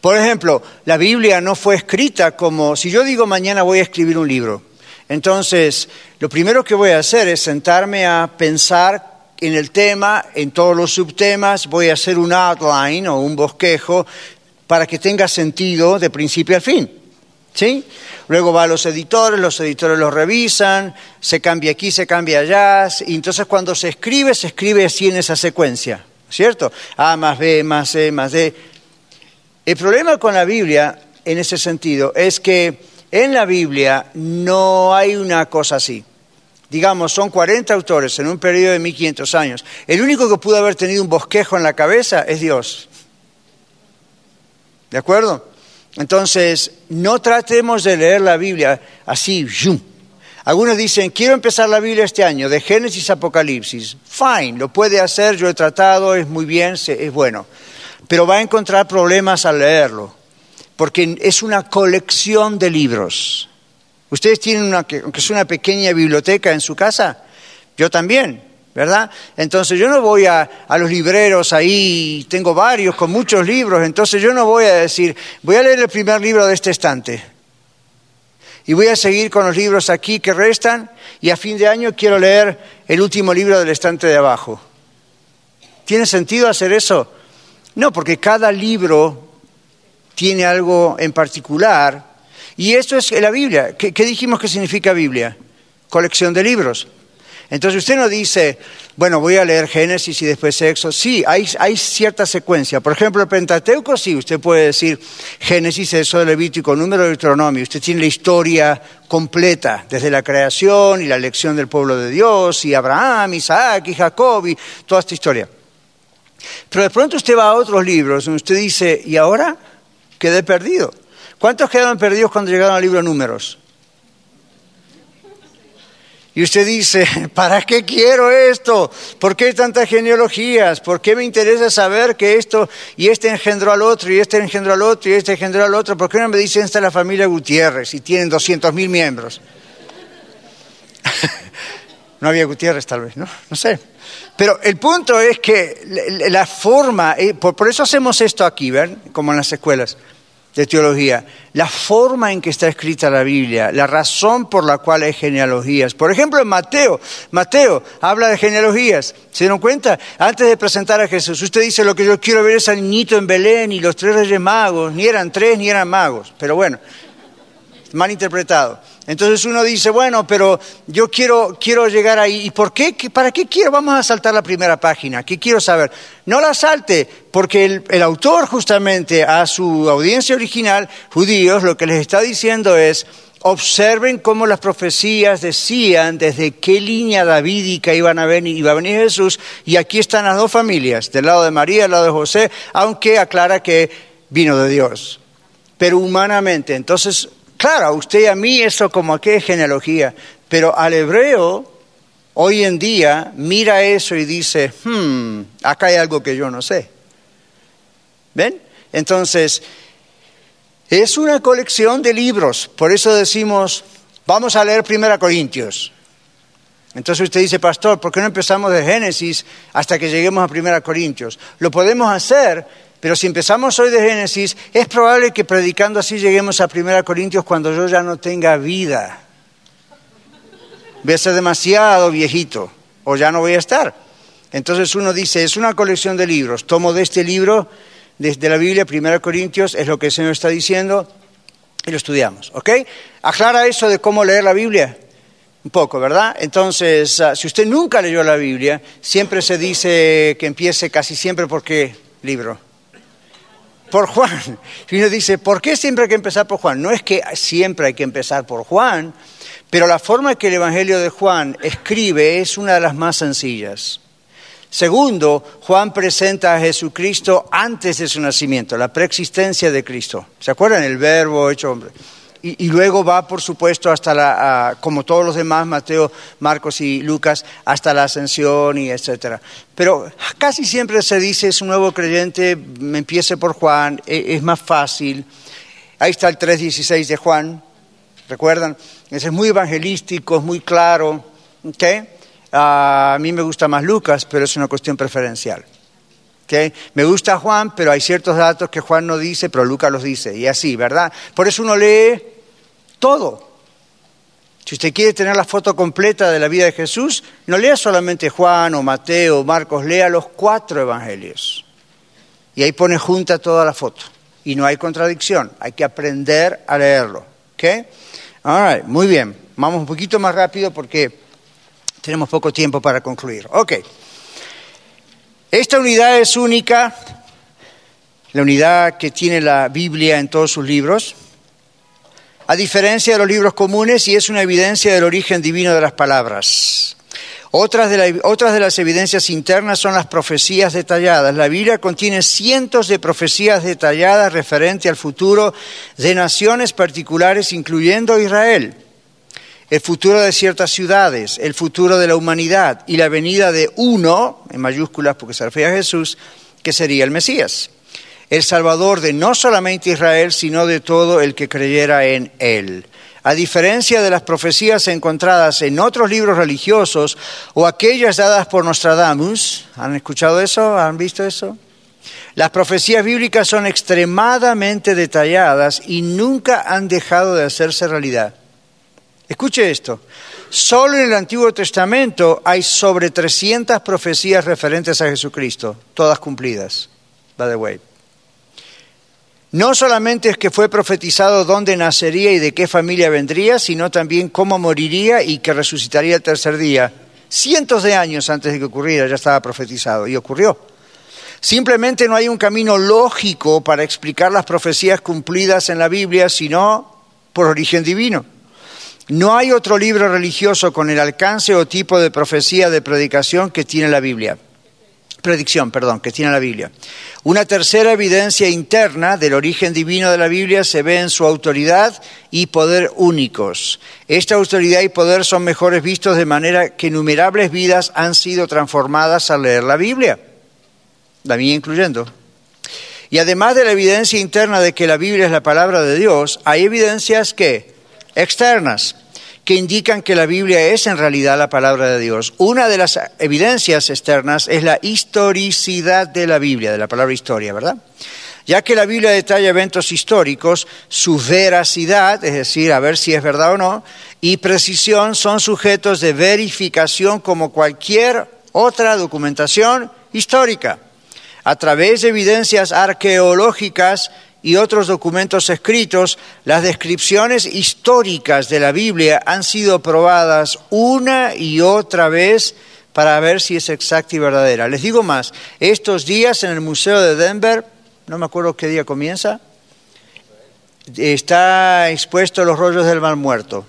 Por ejemplo, la Biblia no fue escrita como, si yo digo mañana voy a escribir un libro, entonces lo primero que voy a hacer es sentarme a pensar en el tema, en todos los subtemas, voy a hacer un outline o un bosquejo para que tenga sentido de principio a fin. ¿Sí? Luego va a los editores, los editores lo revisan, se cambia aquí, se cambia allá, y entonces cuando se escribe, se escribe así en esa secuencia, ¿cierto? A más B, más C, más D. El problema con la Biblia, en ese sentido, es que en la Biblia no hay una cosa así. Digamos, son 40 autores en un periodo de 1500 años. El único que pudo haber tenido un bosquejo en la cabeza es Dios. ¿De acuerdo? Entonces, no tratemos de leer la Biblia así. Algunos dicen, quiero empezar la Biblia este año, de Génesis a Apocalipsis. Fine, lo puede hacer, yo he tratado, es muy bien, es bueno. Pero va a encontrar problemas al leerlo, porque es una colección de libros. Ustedes tienen una, aunque es una pequeña biblioteca en su casa, yo también. ¿Verdad? Entonces yo no voy a, los libreros ahí, tengo varios con muchos libros, entonces yo no voy a decir, voy a leer el primer libro de este estante y voy a seguir con los libros aquí que restan y a fin de año quiero leer el último libro del estante de abajo. ¿Tiene sentido hacer eso? No, porque cada libro tiene algo en particular y eso es la Biblia. ¿Qué, qué dijimos que significa Biblia? Colección de libros. Entonces usted no dice, bueno, voy a leer Génesis y después Éxodo. Sí, hay, cierta secuencia. Por ejemplo, el Pentateuco, sí, usted puede decir Génesis, Éxodo, Levítico, Número de Deuteronomio. Usted tiene la historia completa, desde la creación y la elección del pueblo de Dios, y Abraham, Isaac y Jacob, y toda esta historia. Pero de pronto usted va a otros libros donde usted dice, ¿y ahora? Quedé perdido. ¿Cuántos quedaron perdidos cuando llegaron al libro Números? Y usted dice, <laughs> ¿para qué quiero esto? ¿Por qué tantas genealogías? ¿Por qué me interesa saber que esto y este engendró al otro y este engendró al otro y este engendró al otro? ¿Por qué no me dicen esta es la familia Gutiérrez y tienen 200 mil miembros? <laughs> no había Gutiérrez tal vez, ¿no? No sé. Pero el punto es que la forma, eh, por eso hacemos esto aquí, ¿ven? Como en las escuelas de teología, la forma en que está escrita la Biblia, la razón por la cual hay genealogías. Por ejemplo, en Mateo, Mateo habla de genealogías. ¿Se dieron cuenta? Antes de presentar a Jesús, usted dice lo que yo quiero ver es al niñito en Belén y los tres reyes magos, ni eran tres ni eran magos, pero bueno, mal interpretado. Entonces uno dice, bueno, pero yo quiero, quiero llegar ahí. ¿Y por qué? ¿Para qué quiero? Vamos a saltar la primera página. ¿Qué quiero saber? No la salte, porque el, autor justamente a su audiencia original, judíos, lo que les está diciendo es, observen cómo las profecías decían desde qué línea davídica iban a venir, iba a venir Jesús, y aquí están las dos familias, del lado de María, del lado de José, aunque aclara que vino de Dios. Pero humanamente, entonces Claro, usted y a mí eso como que es genealogía, pero al hebreo hoy en día mira eso y dice, hmm, acá hay algo que yo no sé. ¿Ven? Entonces, es una colección de libros, por eso decimos, vamos a leer Primera Corintios. Entonces usted dice, pastor, ¿por qué no empezamos de Génesis hasta que lleguemos a Primera Corintios? Lo podemos hacer, pero si empezamos hoy de Génesis, es probable que predicando así lleguemos a 1 Corintios cuando yo ya no tenga vida. Voy a ser demasiado viejito o ya no voy a estar. Entonces uno dice, es una colección de libros. Tomo de este libro, desde la Biblia, 1 Corintios, es lo que el Señor está diciendo, y lo estudiamos. ¿Ok? Aclara eso de cómo leer la Biblia. Un poco, ¿verdad? Entonces, ah, si usted nunca leyó la Biblia, siempre se dice que empiece casi siempre por qué libro por Juan. Y uno dice, ¿por qué siempre hay que empezar por Juan? No es que siempre hay que empezar por Juan, pero la forma que el Evangelio de Juan escribe es una de las más sencillas. Segundo, Juan presenta a Jesucristo antes de su nacimiento, la preexistencia de Cristo. ¿Se acuerdan? El verbo hecho hombre. Y, luego va, por supuesto, hasta la, como todos los demás, Mateo, Marcos y Lucas, hasta la ascensión y etcétera. Pero casi siempre se dice, es un nuevo creyente, me empiece por Juan, e, es, más fácil. Ahí está el 3.16 de Juan, ¿recuerdan? Es muy evangelístico, es muy claro. ¿okay? a mí me gusta más Lucas, pero es una cuestión preferencial. ¿okay? Me gusta Juan, pero hay ciertos datos que Juan no dice, pero Lucas los dice, y así, ¿verdad? Por eso uno lee todo. Si usted quiere tener la foto completa de la vida de Jesús, no lea solamente Juan o Mateo o Marcos, lea los cuatro evangelios. Y ahí pone junta toda la foto. Y no hay contradicción, hay que aprender a leerlo. ¿Ok? All right, muy bien. Vamos un poquito más rápido porque tenemos poco tiempo para concluir. Ok. Esta unidad es única, la unidad que tiene la Biblia en todos sus libros a diferencia de los libros comunes y es una evidencia del origen divino de las palabras. Otras de, las evidencias internas son las profecías detalladas. La Biblia contiene cientos de profecías detalladas referente al futuro de naciones particulares, incluyendo Israel, el futuro de ciertas ciudades, el futuro de la humanidad y la venida de uno, en mayúsculas porque se refiere a Jesús, que sería el Mesías el Salvador de no solamente Israel, sino de todo el que creyera en Él. A diferencia de las profecías encontradas en otros libros religiosos o aquellas dadas por Nostradamus, ¿han escuchado eso? ¿Han visto eso? Las profecías bíblicas son extremadamente detalladas y nunca han dejado de hacerse realidad. Escuche esto. Solo en el Antiguo Testamento hay sobre 300 profecías referentes a Jesucristo, todas cumplidas, by the way. No solamente es que fue profetizado dónde nacería y de qué familia vendría, sino también cómo moriría y que resucitaría el tercer día. Cientos de años antes de que ocurriera ya estaba profetizado y ocurrió. Simplemente no hay un camino lógico para explicar las profecías cumplidas en la Biblia, sino por origen divino. No hay otro libro religioso con el alcance o tipo de profecía de predicación que tiene la Biblia predicción, perdón, que tiene la Biblia. Una tercera evidencia interna del origen divino de la Biblia se ve en su autoridad y poder únicos. Esta autoridad y poder son mejores vistos de manera que innumerables vidas han sido transformadas al leer la Biblia, la mía incluyendo. Y además de la evidencia interna de que la Biblia es la palabra de Dios, hay evidencias que externas que indican que la Biblia es en realidad la palabra de Dios. Una de las evidencias externas es la historicidad de la Biblia, de la palabra historia, ¿verdad? Ya que la Biblia detalla eventos históricos, su veracidad, es decir, a ver si es verdad o no, y precisión son sujetos de verificación como cualquier otra documentación histórica. A través de evidencias arqueológicas y otros documentos escritos, las descripciones históricas de la Biblia han sido probadas una y otra vez para ver si es exacta y verdadera. Les digo más, estos días en el Museo de Denver, no me acuerdo qué día comienza, está expuesto los rollos del mal muerto,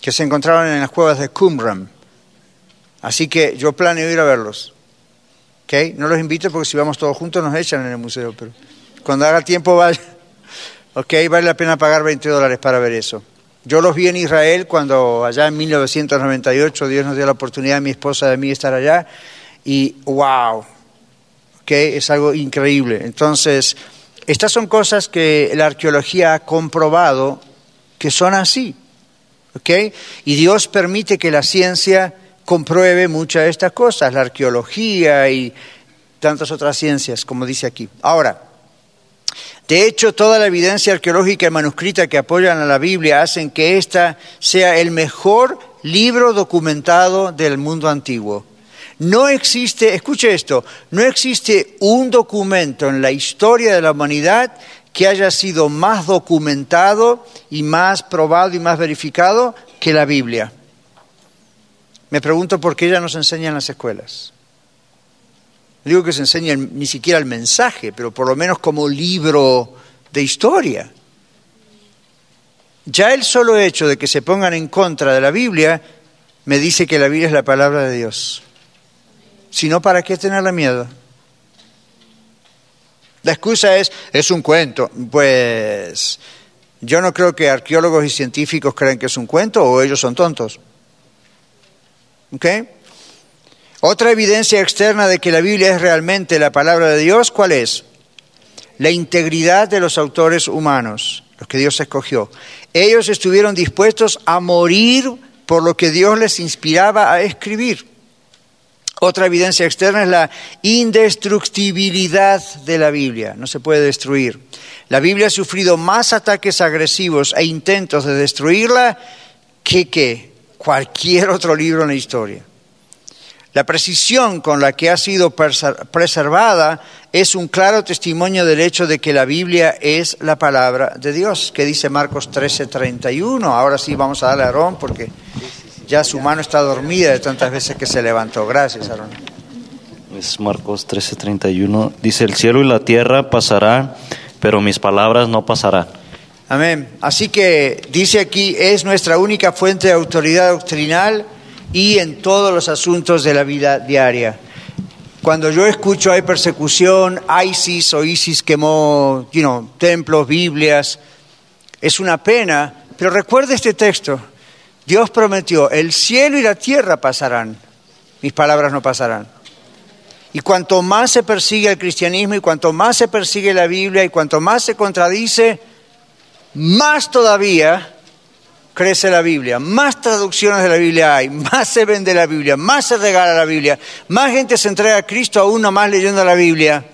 que se encontraron en las cuevas de Qumran. Así que yo planeo ir a verlos. ¿Okay? No los invito porque si vamos todos juntos nos echan en el museo. Pero... Cuando haga tiempo, vaya. <laughs> Ok, vale la pena pagar 20 dólares para ver eso. Yo los vi en Israel cuando allá en 1998 Dios nos dio la oportunidad, mi esposa y a mí, estar allá. Y wow, ok, es algo increíble. Entonces, estas son cosas que la arqueología ha comprobado que son así. ¿ok? Y Dios permite que la ciencia compruebe muchas de estas cosas, la arqueología y tantas otras ciencias, como dice aquí. Ahora, de hecho, toda la evidencia arqueológica y manuscrita que apoyan a la Biblia hacen que ésta sea el mejor libro documentado del mundo antiguo. No existe, escuche esto, no existe un documento en la historia de la humanidad que haya sido más documentado y más probado y más verificado que la Biblia. Me pregunto por qué ella nos enseña en las escuelas. No digo que se enseñe ni siquiera el mensaje, pero por lo menos como libro de historia. Ya el solo hecho de que se pongan en contra de la Biblia me dice que la Biblia es la palabra de Dios. Si no, ¿para qué tenerle miedo? La excusa es, es un cuento. Pues yo no creo que arqueólogos y científicos crean que es un cuento o ellos son tontos. ¿Ok? Otra evidencia externa de que la Biblia es realmente la palabra de Dios, ¿cuál es? La integridad de los autores humanos, los que Dios escogió. Ellos estuvieron dispuestos a morir por lo que Dios les inspiraba a escribir. Otra evidencia externa es la indestructibilidad de la Biblia, no se puede destruir. La Biblia ha sufrido más ataques agresivos e intentos de destruirla que, que cualquier otro libro en la historia. La precisión con la que ha sido preservada es un claro testimonio del hecho de que la Biblia es la palabra de Dios, que dice Marcos 13:31. Ahora sí vamos a darle a Aarón porque ya su mano está dormida de tantas veces que se levantó. Gracias, Aarón. Es Marcos 13:31. Dice, el cielo y la tierra pasarán, pero mis palabras no pasarán. Amén. Así que dice aquí, es nuestra única fuente de autoridad doctrinal y en todos los asuntos de la vida diaria. Cuando yo escucho hay persecución, ISIS o ISIS quemó you templos, Biblias, es una pena, pero recuerde este texto. Dios prometió, el cielo y la tierra pasarán, mis palabras no pasarán. Y cuanto más se persigue el cristianismo y cuanto más se persigue la Biblia y cuanto más se contradice, más todavía crece la Biblia, más traducciones de la Biblia hay, <laughs> más se vende la Biblia, más se regala la Biblia, más gente se entrega a Cristo aún más leyendo la Biblia.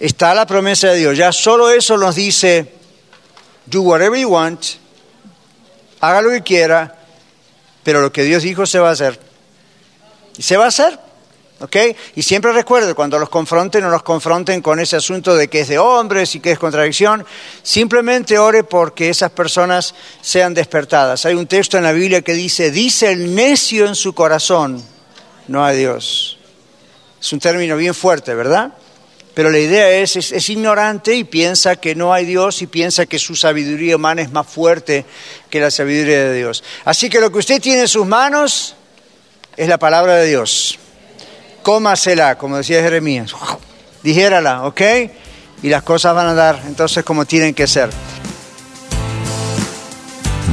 Está la promesa de Dios. Ya solo eso nos dice, do whatever you want, haga lo que quiera, pero lo que Dios dijo se va a hacer. Y se va a hacer. ¿Ok? Y siempre recuerde, cuando los confronten, no los confronten con ese asunto de que es de hombres y que es contradicción. Simplemente ore porque esas personas sean despertadas. Hay un texto en la Biblia que dice, dice el necio en su corazón, no a Dios. Es un término bien fuerte, ¿verdad? Pero la idea es, es, es, ignorante y piensa que no hay Dios y piensa que su sabiduría humana es más fuerte que la sabiduría de Dios. Así que lo que usted tiene en sus manos es la palabra de Dios cómasela, como decía Jeremías, dijérala, ¿ok? Y las cosas van a dar entonces como tienen que ser.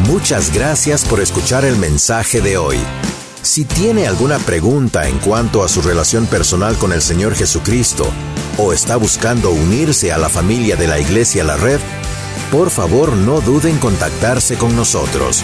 Muchas gracias por escuchar el mensaje de hoy. Si tiene alguna pregunta en cuanto a su relación personal con el Señor Jesucristo o está buscando unirse a la familia de la Iglesia La Red, por favor no duden en contactarse con nosotros.